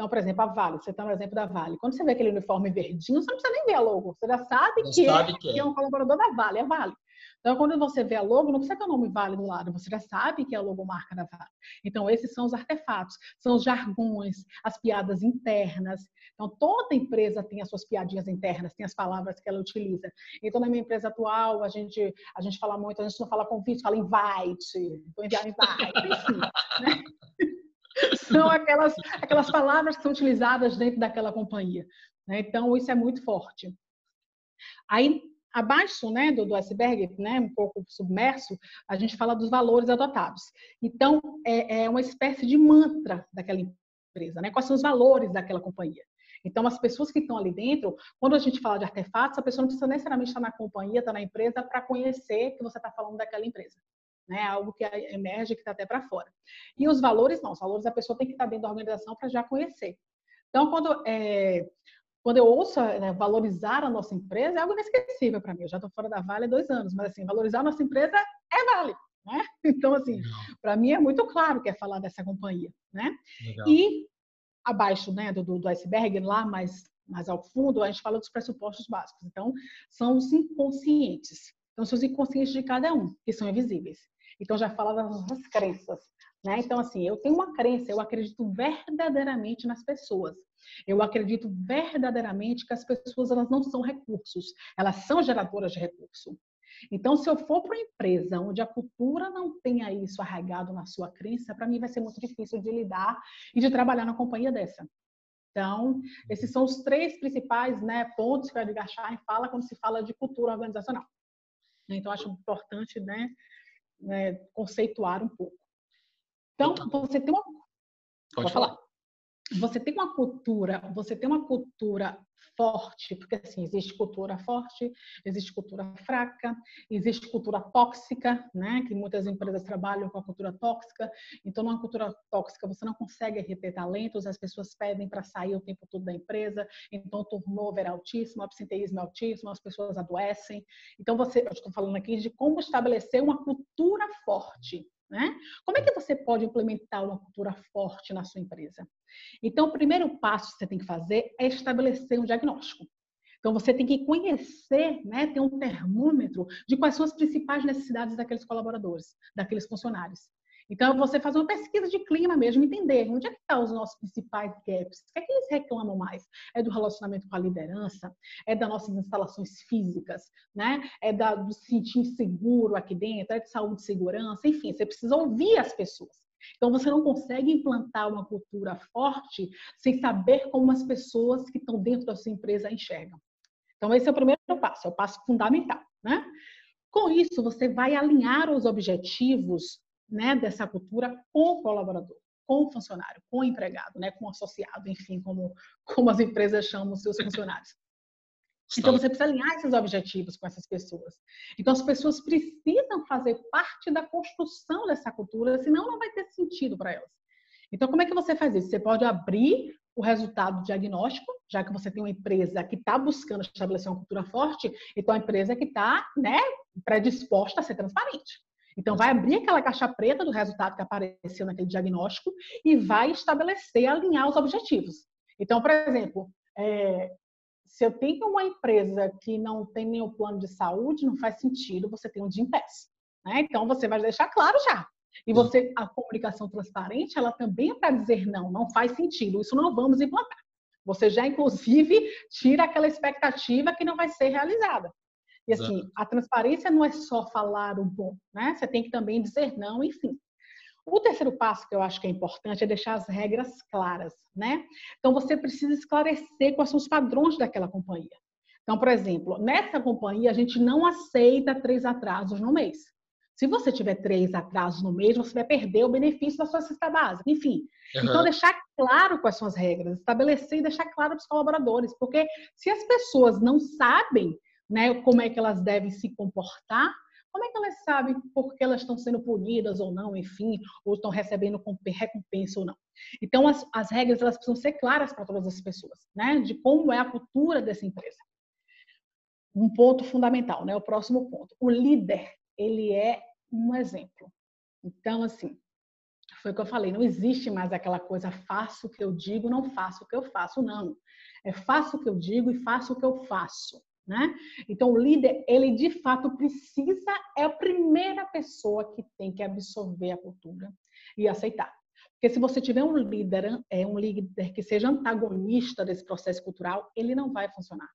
S2: então, por exemplo, a Vale, você está no exemplo da Vale. Quando você vê aquele uniforme verdinho, você não precisa nem ver a logo, você já sabe, que, sabe é, que, é. que, é. um colaborador da Vale, é Vale. Então, quando você vê a logo, não precisa ter o nome Vale do lado, você já sabe que é a logomarca da Vale. Então, esses são os artefatos, são os jargões, as piadas internas. Então, toda empresa tem as suas piadinhas internas, tem as palavras que ela utiliza. Então, na minha empresa atual, a gente, a gente fala muito, a gente não fala convite, fala invite, vou enviar invite, enfim. Né? são aquelas, aquelas palavras que são utilizadas dentro daquela companhia. Né? Então, isso é muito forte. Aí, abaixo né, do, do iceberg, né, um pouco submerso, a gente fala dos valores adotados. Então, é, é uma espécie de mantra daquela empresa. Né? Quais são os valores daquela companhia? Então, as pessoas que estão ali dentro, quando a gente fala de artefatos, a pessoa não precisa necessariamente estar na companhia, estar na empresa, para conhecer que você está falando daquela empresa né? Algo que emerge que está até para fora. E os valores não, os valores a pessoa tem que estar dentro da organização para já conhecer. Então, quando é, quando eu ouço né, valorizar a nossa empresa, é algo inesquecível para mim. Eu já estou fora da Vale há dois anos, mas assim, valorizar a nossa empresa é Vale. Né? Então, assim, para mim é muito claro que é falar dessa companhia. Né? E abaixo né, do, do iceberg, lá mais, mais ao fundo, a gente fala dos pressupostos básicos. Então, são os inconscientes. Então, são os inconscientes de cada um, que são invisíveis. Então já fala das nossas crenças. Né? Então, assim, eu tenho uma crença, eu acredito verdadeiramente nas pessoas. Eu acredito verdadeiramente que as pessoas elas não são recursos, elas são geradoras de recurso. Então, se eu for para uma empresa onde a cultura não tenha isso arraigado na sua crença, para mim vai ser muito difícil de lidar e de trabalhar na companhia dessa. Então, esses são os três principais né, pontos que a Edgar Schein fala quando se fala de cultura organizacional. Então, acho importante né, né, conceituar um pouco. Então, você tem uma.
S1: Pode falar. falar.
S2: Você tem uma cultura, você tem uma cultura forte, porque assim, existe cultura forte, existe cultura fraca, existe cultura tóxica, né? Que muitas empresas trabalham com a cultura tóxica. Então, numa cultura tóxica, você não consegue reter talentos, as pessoas pedem para sair o tempo todo da empresa, então o turnover é altíssimo, o absenteísmo é altíssimo, as pessoas adoecem. Então, você, eu estou falando aqui de como estabelecer uma cultura forte. Né? Como é que você pode implementar uma cultura forte na sua empresa? Então, o primeiro passo que você tem que fazer é estabelecer um diagnóstico. Então, você tem que conhecer, né, ter um termômetro de quais são as principais necessidades daqueles colaboradores, daqueles funcionários. Então, você fazer uma pesquisa de clima mesmo, entender onde é que estão tá os nossos principais gaps, o que é que eles reclamam mais? É do relacionamento com a liderança? É das nossas instalações físicas? Né? É da, do sentir inseguro aqui dentro? É de saúde e segurança? Enfim, você precisa ouvir as pessoas. Então, você não consegue implantar uma cultura forte sem saber como as pessoas que estão dentro da sua empresa enxergam. Então, esse é o primeiro passo, é o passo fundamental. Né? Com isso, você vai alinhar os objetivos né, dessa cultura com o colaborador, com o funcionário, com o empregado, né, com o associado, enfim, como, como as empresas chamam os seus funcionários. Então, você precisa alinhar esses objetivos com essas pessoas. Então, as pessoas precisam fazer parte da construção dessa cultura, senão não vai ter sentido para elas. Então, como é que você faz isso? Você pode abrir o resultado diagnóstico, já que você tem uma empresa que está buscando estabelecer uma cultura forte, então a empresa que está né, predisposta a ser transparente. Então, vai abrir aquela caixa preta do resultado que apareceu naquele diagnóstico e vai estabelecer, alinhar os objetivos. Então, por exemplo, é, se eu tenho uma empresa que não tem nenhum plano de saúde, não faz sentido você ter um Gimpass. Né? Então, você vai deixar claro já. E você, a comunicação transparente, ela também é para dizer não, não faz sentido, isso não vamos implantar. Você já, inclusive, tira aquela expectativa que não vai ser realizada. E assim, a transparência não é só falar o bom, né? Você tem que também dizer não, enfim. O terceiro passo que eu acho que é importante é deixar as regras claras, né? Então você precisa esclarecer quais são os padrões daquela companhia. Então, por exemplo, nessa companhia a gente não aceita três atrasos no mês. Se você tiver três atrasos no mês, você vai perder o benefício da sua cesta básica. Enfim, uhum. então deixar claro quais são as regras, estabelecer e deixar claro para os colaboradores, porque se as pessoas não sabem né, como é que elas devem se comportar, como é que elas sabem por que elas estão sendo punidas ou não, enfim, ou estão recebendo recompensa ou não. Então, as, as regras elas precisam ser claras para todas as pessoas, né, de como é a cultura dessa empresa. Um ponto fundamental, né, o próximo ponto. O líder, ele é um exemplo. Então, assim, foi o que eu falei, não existe mais aquela coisa faço o que eu digo, não faço o que eu faço, não. É faço o que eu digo e faço o que eu faço. Né? Então, o líder, ele de fato precisa, é a primeira pessoa que tem que absorver a cultura e aceitar. Porque se você tiver um líder, é um líder que seja antagonista desse processo cultural, ele não vai funcionar.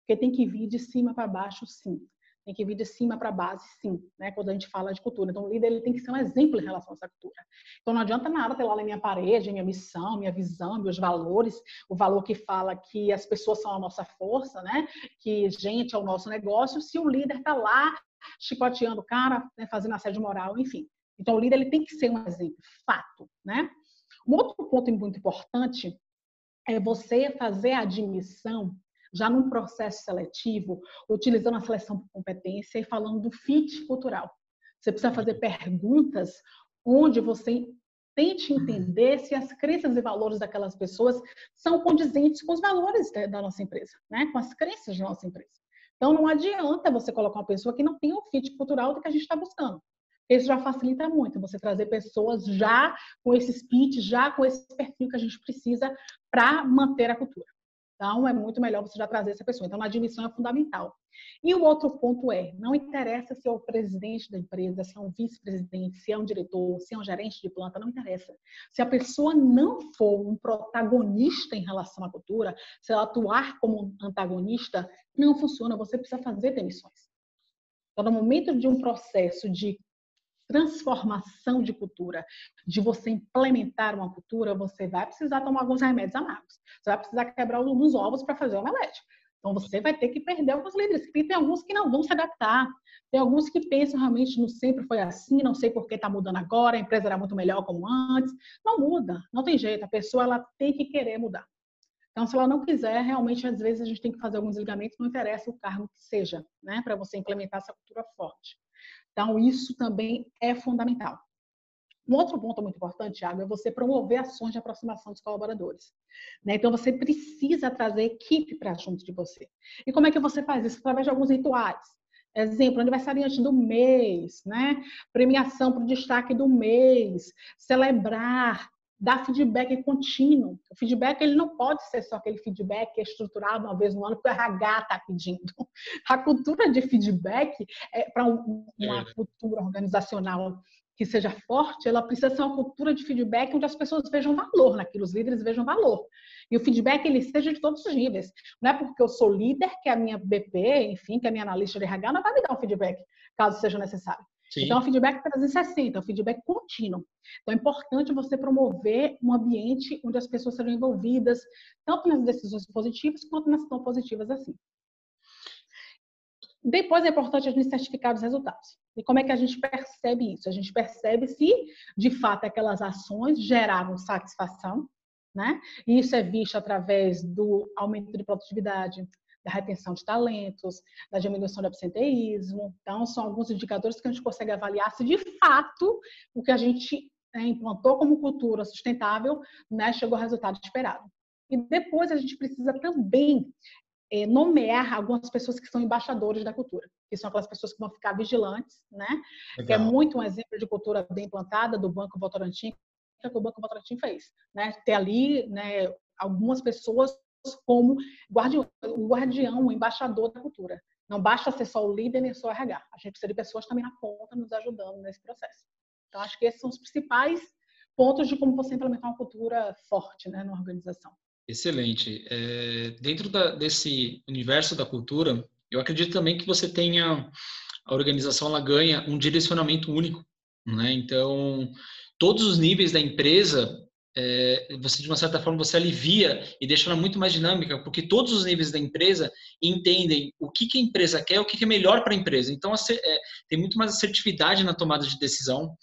S2: Porque tem que vir de cima para baixo, sim tem que vir de cima para base, sim, né? Quando a gente fala de cultura. Então, o líder ele tem que ser um exemplo em relação a essa cultura. Então, não adianta nada ter lá na minha parede minha missão, minha visão, meus valores, o valor que fala que as pessoas são a nossa força, né? Que gente é o nosso negócio, se o líder está lá chicoteando o cara, né? fazendo assédio moral, enfim. Então, o líder ele tem que ser um exemplo, fato, né? Um outro ponto muito importante é você fazer a admissão já num processo seletivo, utilizando a seleção por competência e falando do fit cultural. Você precisa fazer perguntas onde você tente entender se as crenças e valores daquelas pessoas são condizentes com os valores da nossa empresa, né? com as crenças da nossa empresa. Então, não adianta você colocar uma pessoa que não tem o fit cultural do que a gente está buscando. Isso já facilita muito, você trazer pessoas já com esse speech, já com esse perfil que a gente precisa para manter a cultura. Então, é muito melhor você já trazer essa pessoa. Então, a admissão é fundamental. E o outro ponto é: não interessa se é o presidente da empresa, se é um vice-presidente, se é um diretor, se é um gerente de planta, não interessa. Se a pessoa não for um protagonista em relação à cultura, se ela atuar como antagonista, não funciona. Você precisa fazer demissões. Então, no momento de um processo de transformação de cultura, de você implementar uma cultura, você vai precisar tomar alguns remédios amargos. Você vai precisar quebrar alguns ovos para fazer o omelete. Então, você vai ter que perder alguns líderes. Porque tem alguns que não vão se adaptar. Tem alguns que pensam realmente não sempre foi assim, não sei por que está mudando agora, a empresa era muito melhor como antes. Não muda, não tem jeito. A pessoa ela tem que querer mudar. Então, se ela não quiser, realmente, às vezes, a gente tem que fazer alguns ligamentos, não interessa o cargo que seja, né? Para você implementar essa cultura forte. Então, isso também é fundamental. Um outro ponto muito importante, Thiago, é você promover ações de aproximação dos colaboradores. Né? Então, você precisa trazer equipe para junto de você. E como é que você faz isso? Através de alguns rituais. Exemplo, aniversariante do mês, né? Premiação para o destaque do mês, celebrar, dar feedback contínuo. O feedback ele não pode ser só aquele feedback que é estruturado uma vez no ano porque o RH está pedindo. A cultura de feedback é para uma é. cultura organizacional que seja forte, ela precisa ser uma cultura de feedback onde as pessoas vejam valor naquilo, os líderes vejam valor. E o feedback ele seja de todos os níveis. Não é porque eu sou líder que a minha BP, enfim, que a minha analista de RH não vai me dar um feedback, caso seja necessário. Sim. Então, é um feedback 360, é um feedback contínuo. Então, é importante você promover um ambiente onde as pessoas sejam envolvidas, tanto nas decisões positivas quanto nas não positivas assim. Depois é importante a gente certificar os resultados. E como é que a gente percebe isso? A gente percebe se, de fato, aquelas ações geraram satisfação, né? E isso é visto através do aumento de produtividade, da retenção de talentos, da diminuição do absenteísmo. Então, são alguns indicadores que a gente consegue avaliar se de fato o que a gente né, implantou como cultura sustentável né, chegou ao resultado esperado. E depois a gente precisa também é, nomear algumas pessoas que são embaixadores da cultura, que são aquelas pessoas que vão ficar vigilantes, né? Legal. Que é muito um exemplo de cultura bem plantada do Banco Votorantim, que o Banco Votorantim fez, né? Ter ali, né, algumas pessoas como guardião, o guardião, o embaixador da cultura. Não basta ser só o líder nem só o RH. A gente precisa de pessoas também na ponta nos ajudando nesse processo. Então, acho que esses são os principais pontos de como você implementar uma cultura forte né, na organização.
S1: Excelente. É, dentro da, desse universo da cultura, eu acredito também que você tenha a organização ela ganha um direcionamento único, né? Então todos os níveis da empresa é, você de uma certa forma você alivia e deixa ela muito mais dinâmica, porque todos os níveis da empresa entendem o que, que a empresa quer, o que, que é melhor para a empresa. Então é, tem muito mais assertividade na tomada de decisão.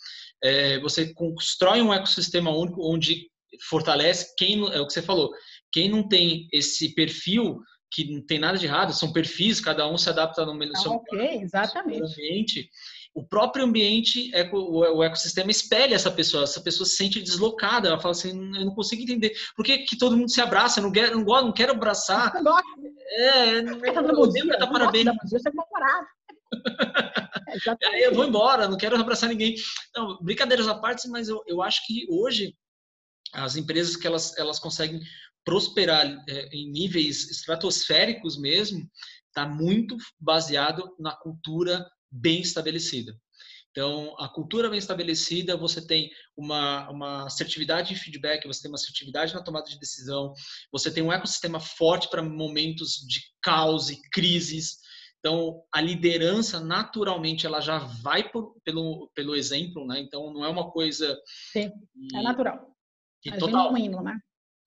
S1: É, você constrói um ecossistema único onde fortalece quem é o que você falou quem não tem esse perfil, que não tem nada de errado, são perfis, cada um se adapta no, no seu,
S2: okay, exatamente.
S1: ambiente. O próprio ambiente, o ecossistema espelha essa pessoa, essa pessoa se sente deslocada, ela fala assim, eu não consigo entender, por que, que todo mundo se abraça, eu não quero, não, gosto, não quero abraçar. É, não, não, parabéns. Você é, Aí eu vou embora, não quero abraçar ninguém. Não, brincadeiras à parte, mas eu, eu acho que hoje as empresas que elas, elas conseguem prosperar é, em níveis estratosféricos mesmo, está muito baseado na cultura bem estabelecida. Então, a cultura bem estabelecida, você tem uma, uma assertividade de feedback, você tem uma assertividade na tomada de decisão, você tem um ecossistema forte para momentos de caos e crises. Então, a liderança, naturalmente, ela já vai por, pelo, pelo exemplo, né? Então, não é uma coisa...
S2: Sim, é natural. Que é total, genuíno, né?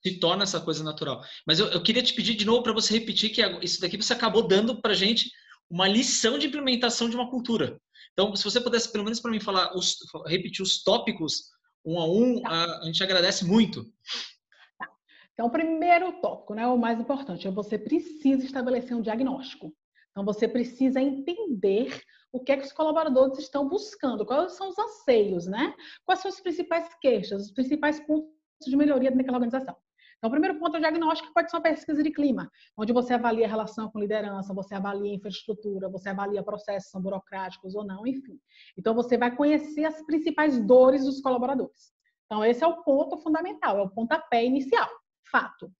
S1: se torna essa coisa natural. Mas eu, eu queria te pedir de novo para você repetir que isso daqui você acabou dando para gente uma lição de implementação de uma cultura. Então, se você pudesse pelo menos para mim falar, os, repetir os tópicos um a um, tá. a, a, gente agradece muito.
S2: Tá. Então, o primeiro tópico, né, o mais importante, é você precisa estabelecer um diagnóstico. Então, você precisa entender o que é que os colaboradores estão buscando, quais são os anseios, né? Quais são as principais queixas, os principais pontos de melhoria naquela organização. Então, o primeiro ponto é o diagnóstico, pode ser uma pesquisa de clima, onde você avalia a relação com liderança, você avalia infraestrutura, você avalia processos são burocráticos ou não, enfim. Então, você vai conhecer as principais dores dos colaboradores. Então, esse é o ponto fundamental, é o pontapé inicial, fato.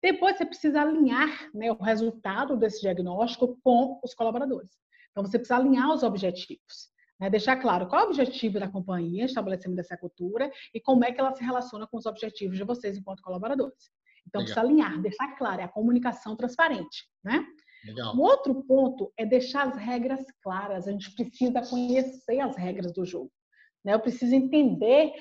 S2: Depois, você precisa alinhar né, o resultado desse diagnóstico com os colaboradores. Então, você precisa alinhar os objetivos. Né? Deixar claro qual é o objetivo da companhia, estabelecimento dessa cultura e como é que ela se relaciona com os objetivos de vocês enquanto colaboradores. Então, Legal. precisa alinhar, deixar claro, é a comunicação transparente, né? Legal. Um outro ponto é deixar as regras claras. A gente precisa conhecer as regras do jogo. Né? Eu preciso entender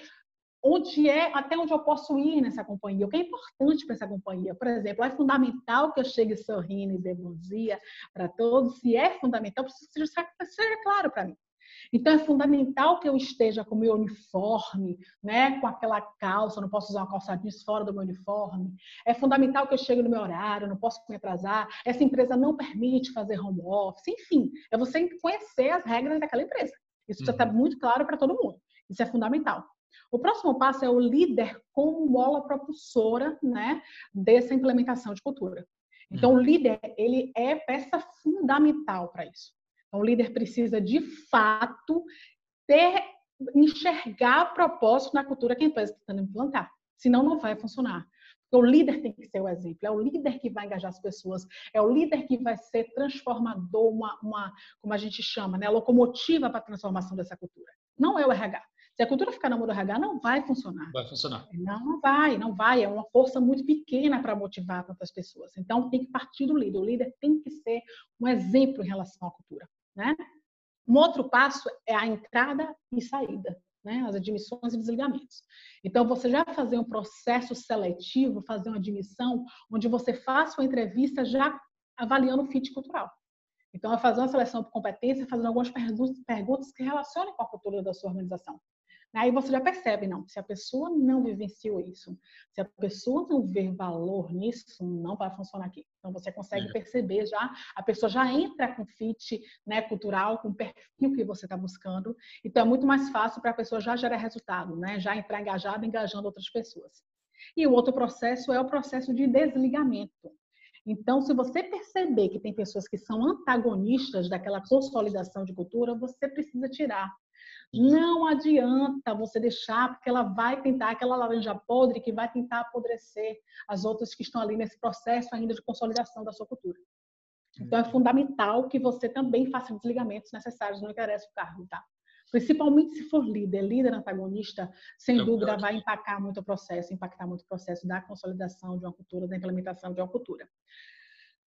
S2: onde é, até onde eu posso ir nessa companhia, o que é importante para essa companhia. Por exemplo, é fundamental que eu chegue sorrindo e dê bom dia para todos. Se é fundamental, precisa que seja, seja claro para mim. Então é fundamental que eu esteja com o meu uniforme, né, com aquela calça, não posso usar uma calça jeans fora do meu uniforme. É fundamental que eu chegue no meu horário, não posso me atrasar. Essa empresa não permite fazer home office. Enfim, é você conhecer as regras daquela empresa. Isso já está uhum. muito claro para todo mundo. Isso é fundamental. O próximo passo é o líder como mola propulsora, né, dessa implementação de cultura. Então, o uhum. líder, ele é peça fundamental para isso. Então, o líder precisa, de fato, ter, enxergar propósito na cultura que a empresa está tentando implantar. Senão, não vai funcionar. Porque o líder tem que ser o exemplo, é o líder que vai engajar as pessoas, é o líder que vai ser transformador, uma, uma como a gente chama, né, a locomotiva para a transformação dessa cultura. Não é o RH. Se a cultura ficar na mão do RH, não vai funcionar.
S1: Vai funcionar.
S2: Não, não vai, não vai. É uma força muito pequena para motivar tantas pessoas. Então, tem que partir do líder. O líder tem que ser um exemplo em relação à cultura. Né? Um outro passo é a entrada e saída, né? as admissões e desligamentos. Então, você já fazer um processo seletivo, fazer uma admissão, onde você faça uma entrevista já avaliando o fit cultural. Então, é fazer uma seleção por competência, fazendo algumas perguntas que relacionem com a cultura da sua organização. Aí você já percebe, não, se a pessoa não vivenciou isso, se a pessoa não vê valor nisso, não vai funcionar aqui. Então você consegue é. perceber já, a pessoa já entra com fit né, cultural, com o perfil que você está buscando. Então é muito mais fácil para a pessoa já gerar resultado, né? já entrar engajada, engajando outras pessoas. E o outro processo é o processo de desligamento. Então, se você perceber que tem pessoas que são antagonistas daquela consolidação de cultura, você precisa tirar. Não adianta você deixar, porque ela vai tentar, aquela laranja podre que vai tentar apodrecer as outras que estão ali nesse processo ainda de consolidação da sua cultura. Então, é fundamental que você também faça desligamentos necessários, não interessa o cargo, tá? Principalmente se for líder, líder antagonista, sem é dúvida vai impactar muito o processo, impactar muito o processo da consolidação de uma cultura, da implementação de uma cultura.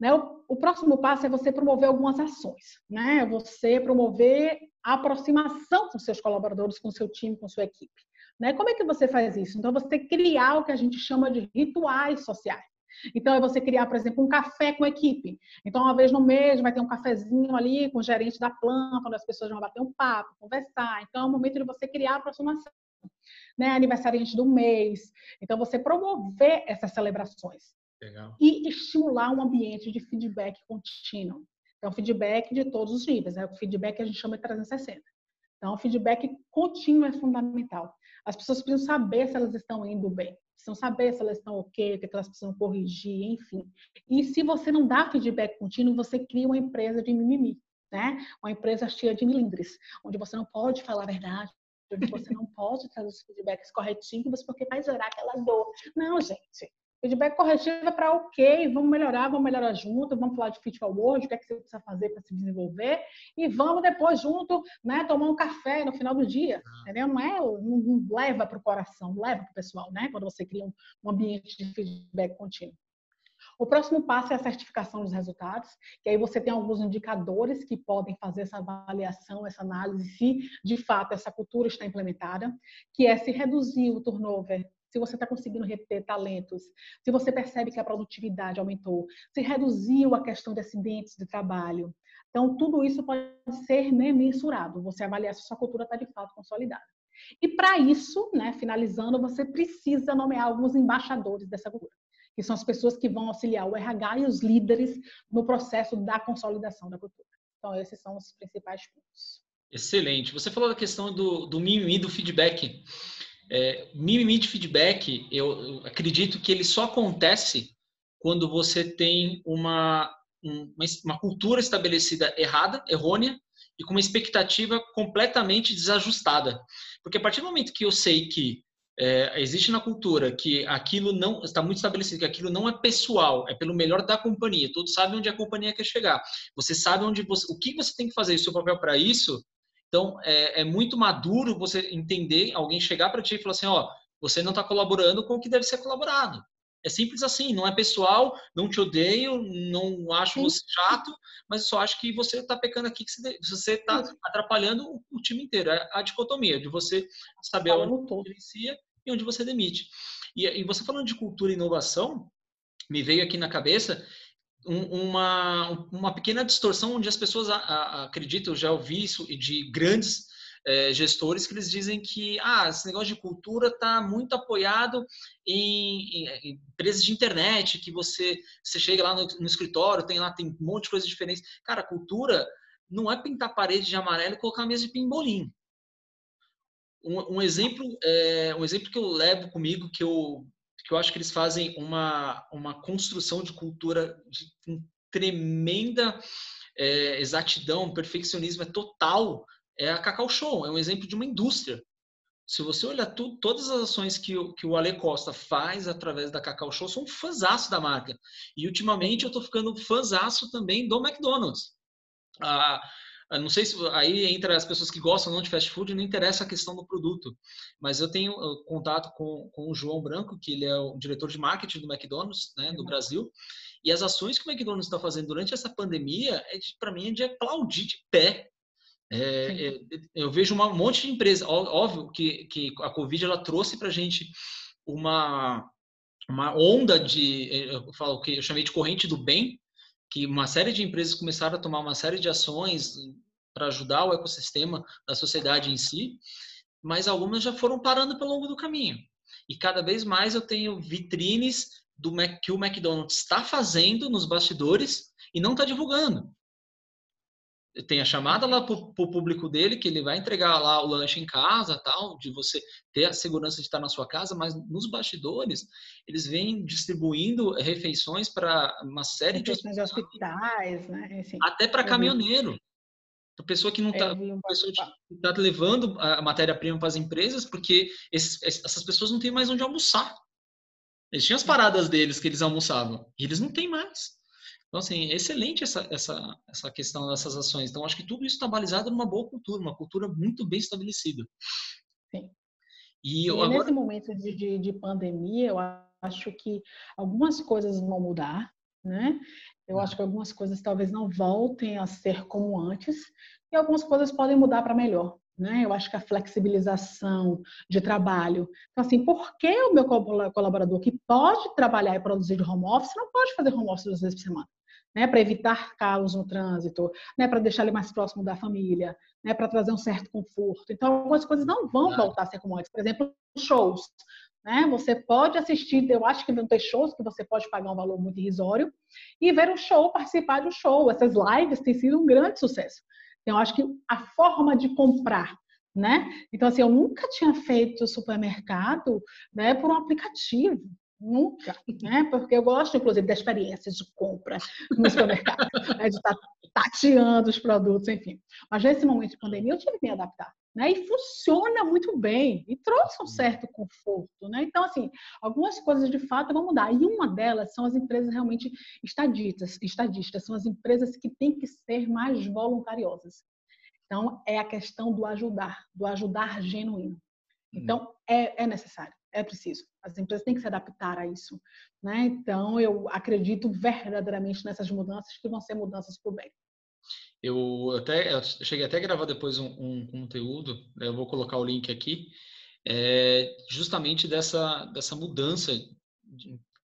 S2: Né? O, o, próximo passo é você promover algumas ações, né? Você promover a aproximação com seus colaboradores, com seu time, com sua equipe. Né? Como é que você faz isso? Então, você criar o que a gente chama de rituais sociais. Então, é você criar, por exemplo, um café com a equipe. Então, uma vez no mês vai ter um cafezinho ali com o gerente da planta, onde as pessoas vão bater um papo, conversar. Então, é o momento de você criar a aproximação. Né? Aniversariante do mês. Então, você promover essas celebrações. Legal. E estimular um ambiente de feedback contínuo. Então, feedback de todos os níveis. Né? O feedback a gente chama de 360. Então, feedback contínuo é fundamental. As pessoas precisam saber se elas estão indo bem precisam saber se elas estão ok, o que elas precisam corrigir, enfim. E se você não dá feedback contínuo, você cria uma empresa de mimimi, né? Uma empresa cheia de milindres, onde você não pode falar a verdade, onde você não pode trazer os feedbacks corretivos porque vai gerar aquela dor. Não, gente. Feedback corretivo é para ok, vamos melhorar, vamos melhorar junto, vamos falar de fit forward, o que é que você precisa fazer para se desenvolver e vamos depois junto, né, tomar um café no final do dia, ah. entendeu? Não é, não leva para o coração, leva para o pessoal, né? Quando você cria um, um ambiente de feedback contínuo. O próximo passo é a certificação dos resultados, que aí você tem alguns indicadores que podem fazer essa avaliação, essa análise, se de fato essa cultura está implementada, que é se reduzir o turnover se você está conseguindo reter talentos, se você percebe que a produtividade aumentou, se reduziu a questão de acidentes de trabalho. Então, tudo isso pode ser mensurado, você avaliar se sua cultura está de fato consolidada. E para isso, né, finalizando, você precisa nomear alguns embaixadores dessa cultura, que são as pessoas que vão auxiliar o RH e os líderes no processo da consolidação da cultura. Então, esses são os principais pontos.
S1: Excelente. Você falou da questão do, do mimimi, do feedback. É, mimimi de feedback, eu, acredito que ele só acontece quando você tem uma, uma, uma cultura estabelecida errada, errônea, e com uma expectativa completamente desajustada. Porque a partir do momento que eu sei que é, existe na cultura que aquilo não está muito estabelecido, que aquilo não é pessoal, é pelo melhor da companhia. Todos sabem onde a companhia quer chegar. Você sabe onde você, o que você tem que fazer, o seu papel para isso. Então, é, é, muito maduro você entender, alguém chegar para ti e falar assim, ó, você não está colaborando com o que deve ser colaborado. É simples assim, não é pessoal, não te odeio, não acho você chato, mas só acho que você está pecando aqui, que você está atrapalhando o, time inteiro. É a dicotomia de você saber onde você inicia e onde você demite. E, e você falando de cultura e inovação, me veio aqui na cabeça uma, uma pequena distorção onde as pessoas a, a, acreditam, eu já ouvi isso de grandes é, gestores que eles dizem que ah, esse negócio de cultura está muito apoiado em, em, em, empresas de internet, que você, você chega lá no, no, escritório, tem lá tem um monte de coisas diferentes. Cara, cultura não é pintar parede de amarelo e colocar mesa de pimbolim. Um, um exemplo, é, um exemplo que eu levo comigo, que eu que eu acho que eles fazem uma, uma construção de cultura de tremenda é, exatidão, perfeccionismo é total, é a Cacau Show, é um exemplo de uma indústria. Se você olhar tu, todas as ações que, o, que o Ale Costa faz através da Cacau Show, sou um fãzaço da marca. E ultimamente eu estou ficando fãzaço também do McDonald's. Ah, não sei se aí entre as pessoas que gostam não de fast food não interessa a questão do produto, mas eu tenho contato com, com o João Branco, que ele é o diretor de marketing do McDonald's, né, do Brasil, e as ações que o McDonald's está fazendo durante essa pandemia, é para mim, é de aplaudir de pé. É, é, eu vejo um monte de empresa, óbvio que, que a Covid ela trouxe para a gente uma, uma onda de, eu falo que eu chamei de corrente do bem, que uma série de empresas começaram a tomar uma série de ações para ajudar o ecossistema da sociedade em si, mas algumas já foram parando pelo longo do caminho. E cada vez mais eu tenho vitrines do que o McDonald's está fazendo nos bastidores e não está divulgando. Tem a chamada lá para o público dele, que ele vai entregar lá o lanche em casa, tal, de você ter a segurança de estar na sua casa, mas nos bastidores, eles vêm distribuindo refeições para uma série
S2: refeições de hospitais, né?
S1: Assim, até para caminhoneiro. A pessoa que não está tá levando a matéria-prima para as empresas, porque esses, essas pessoas não têm mais onde almoçar. Eles tinham as paradas deles que eles almoçavam, e eles não têm mais. Então, assim, é excelente essa, essa, essa questão dessas ações. Então, acho que tudo isso está balizado numa boa cultura, uma cultura muito bem estabelecida.
S2: Sim. E, e agora... nesse momento de, de, de, pandemia, eu acho que algumas coisas vão mudar, né? Eu uhum. acho que algumas coisas talvez não voltem a ser como antes, e algumas coisas podem mudar para melhor. Né? Eu acho que a flexibilização de trabalho. Então, assim, por que o meu colaborador que pode trabalhar e produzir de home office não pode fazer home office duas vezes por semana? Né, para evitar caos no trânsito, né, para deixar ele mais próximo da família, né, para trazer um certo conforto. Então, algumas coisas não vão voltar a ser como antes. Por exemplo, shows. Né? Você pode assistir, eu acho que vão ter shows que você pode pagar um valor muito irrisório e ver um show, participar de um show. Essas lives têm sido um grande sucesso. Então, eu acho que a forma de comprar né? Então, assim, eu nunca tinha feito supermercado né, por um aplicativo. Nunca, né? Porque eu gosto, inclusive, da experiência de compra no supermercado, né? de estar tateando os produtos, enfim. Mas nesse momento de pandemia eu tive que me adaptar, né? E funciona muito bem e trouxe um certo conforto, né? Então, assim, algumas coisas de fato vão mudar. E uma delas são as empresas realmente estadistas, estadistas são as empresas que têm que ser mais voluntariosas. Então, é a questão do ajudar, do ajudar genuíno. Então, é, é necessário é preciso. As empresas têm que se adaptar a isso. Né? Então, eu acredito verdadeiramente nessas mudanças que vão ser mudanças para o bem.
S1: Eu até eu cheguei até a gravar depois um, um conteúdo, né? eu vou colocar o link aqui, é, justamente dessa, dessa mudança,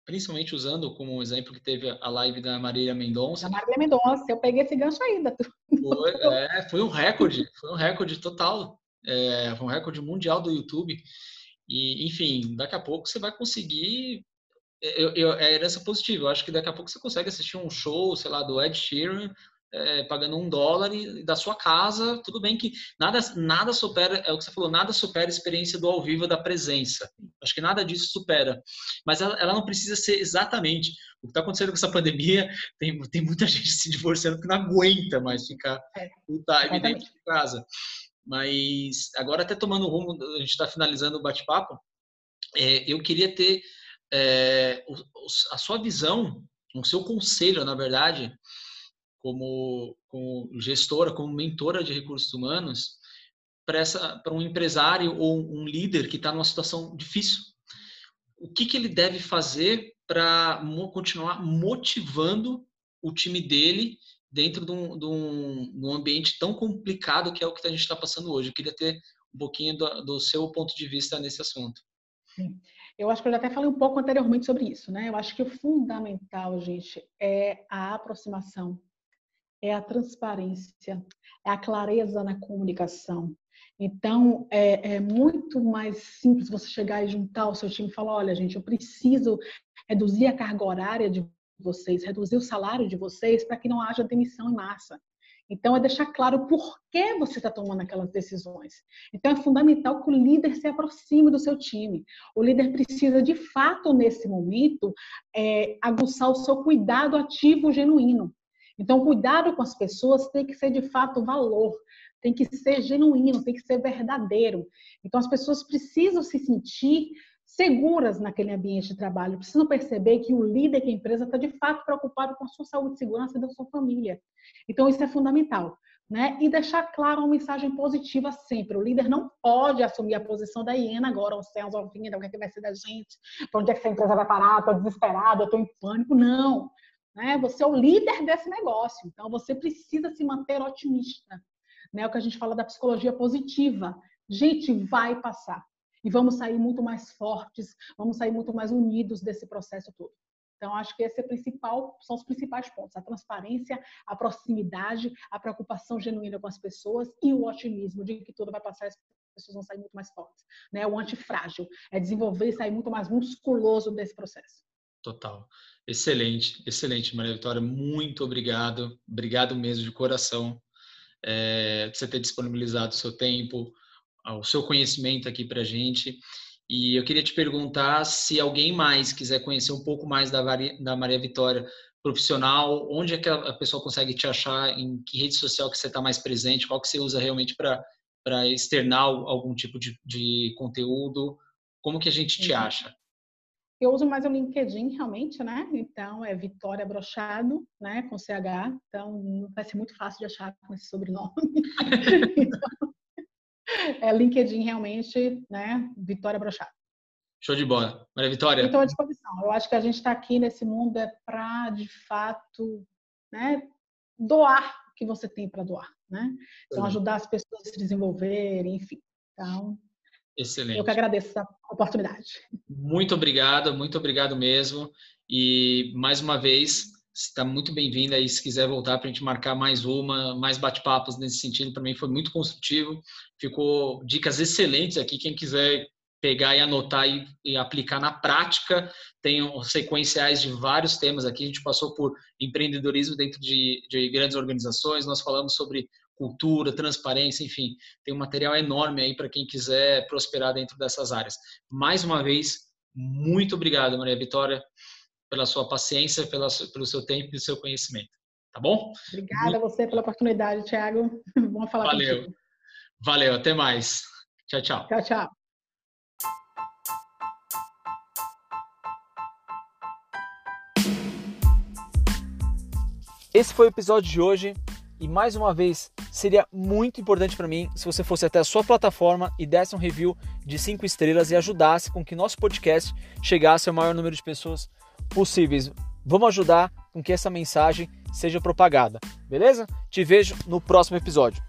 S1: principalmente usando como exemplo que teve a live da Marília Mendonça.
S2: Da Marília Mendonça, eu peguei esse gancho ainda.
S1: Foi, é, foi um recorde, foi um recorde total, é, foi um recorde mundial do YouTube. E, enfim, daqui a pouco você vai conseguir. Eu, eu, é herança positiva. Eu acho que daqui a pouco você consegue assistir um show, sei lá, do Ed Sheeran, é, pagando um dólar e, da sua casa. Tudo bem que nada, nada supera, é o que você falou, nada supera a experiência do ao vivo da presença. Acho que nada disso supera. Mas ela, ela não precisa ser exatamente. O que está acontecendo com essa pandemia, tem, tem muita gente se divorciando que não aguenta mais ficar é, full time dentro de casa. Mas agora até tomando rumo, a gente está finalizando o bate-papo, é, eu queria ter é, o, a sua visão, o seu conselho, na verdade, como, como gestora, como mentora de recursos humanos, para um empresário ou um líder que está numa situação difícil. O que, que ele deve fazer para continuar motivando o time dele dentro de um, de, um, de um, ambiente tão complicado que é o que a gente está passando hoje. Eu queria ter um pouquinho do, do, seu ponto de vista nesse assunto.
S2: Sim. Eu acho que eu já até falei um pouco anteriormente sobre isso, né? Eu acho que o fundamental, gente, é a aproximação, é a transparência, é a clareza na comunicação. Então, é, é, muito mais simples você chegar e juntar o seu time e falar: olha, gente, eu preciso reduzir a carga horária de vocês, reduzir o salário de vocês para que não haja demissão em massa. Então, é deixar claro por que você está tomando aquelas decisões. Então, é fundamental que o líder se aproxime do seu time. O líder precisa, de fato, nesse momento, é, aguçar o seu cuidado ativo genuíno. Então, cuidado com as pessoas tem que ser, de fato, valor, tem que ser genuíno, tem que ser verdadeiro. Então, as pessoas precisam se sentir seguras naquele ambiente de trabalho, precisam perceber que o líder, que a empresa está de fato preocupado com a sua saúde e segurança da sua família. Então, isso é fundamental. Né? E deixar claro uma mensagem positiva sempre. O líder não pode assumir a posição da hiena agora, o céus ao fim, o que, é que vai ser da gente, para onde é que essa empresa vai parar, estou desesperado, estou em pânico. Não. Né? Você é o líder desse negócio, então você precisa se manter otimista. Né? O que a gente fala da psicologia positiva. Gente, vai passar e vamos sair muito mais fortes, vamos sair muito mais unidos desse processo todo. Então, acho que esse é principal, são os principais pontos: a transparência, a proximidade, a preocupação genuína com as pessoas e o otimismo de que tudo vai passar as pessoas vão sair muito mais fortes. Né? O antifrágil é desenvolver e sair muito mais musculoso desse processo.
S1: Total. Excelente, excelente, Maria Vitória. Muito obrigado. Obrigado mesmo de coração é, você ter disponibilizado o seu tempo, o seu conhecimento aqui para a gente. E eu queria te perguntar se alguém mais quiser conhecer um pouco mais da, da Maria Vitória profissional, onde é que a pessoa consegue te achar, em que rede social que você está mais presente, qual que você usa realmente para externar algum tipo de, de conteúdo, como que a gente te acha?
S2: Eu uso mais o LinkedIn, realmente, né? Então, é Vitória Brochado, né? Com CH. Então, vai ser muito fácil de achar com esse sobrenome. então, é LinkedIn, realmente, né? Vitória Brochado.
S1: Show de bola. Maria Vitória.
S2: Estou à disposição. Eu acho que a gente está aqui nesse mundo é para, de fato, né? Doar o que você tem para doar, né? Então, ajudar as pessoas a se desenvolverem, enfim. Então,
S1: Excelente.
S2: Eu que agradeço a oportunidade.
S1: Muito obrigado, muito obrigado mesmo. E mais uma vez, está muito bem-vinda aí se quiser voltar para a gente marcar mais uma, mais bate-papos nesse sentido. Para mim foi muito construtivo. Ficou dicas excelentes aqui. Quem quiser pegar e anotar e, e, aplicar na prática. Tem sequenciais de vários temas aqui. A gente passou por empreendedorismo dentro de, de grandes organizações, nós falamos sobre cultura, transparência, enfim, tem um material enorme aí para quem quiser prosperar dentro dessas áreas. Mais uma vez, muito obrigado, Maria Vitória, pela sua paciência, pela, pelo seu tempo e seu conhecimento. Tá bom?
S2: Obrigada a você pela oportunidade, Thiago. Bom falar
S1: Valeu.
S2: contigo.
S1: Valeu, até mais. Tchau, tchau.
S2: Tchau, tchau.
S1: Esse foi o episódio de hoje e mais uma vez seria muito importante para mim se você fosse até a sua plataforma e desse um review de 5 estrelas e ajudasse com que nosso podcast chegasse ao maior número de pessoas possíveis. Vamos ajudar com que essa mensagem seja propagada, beleza? Te vejo no próximo episódio.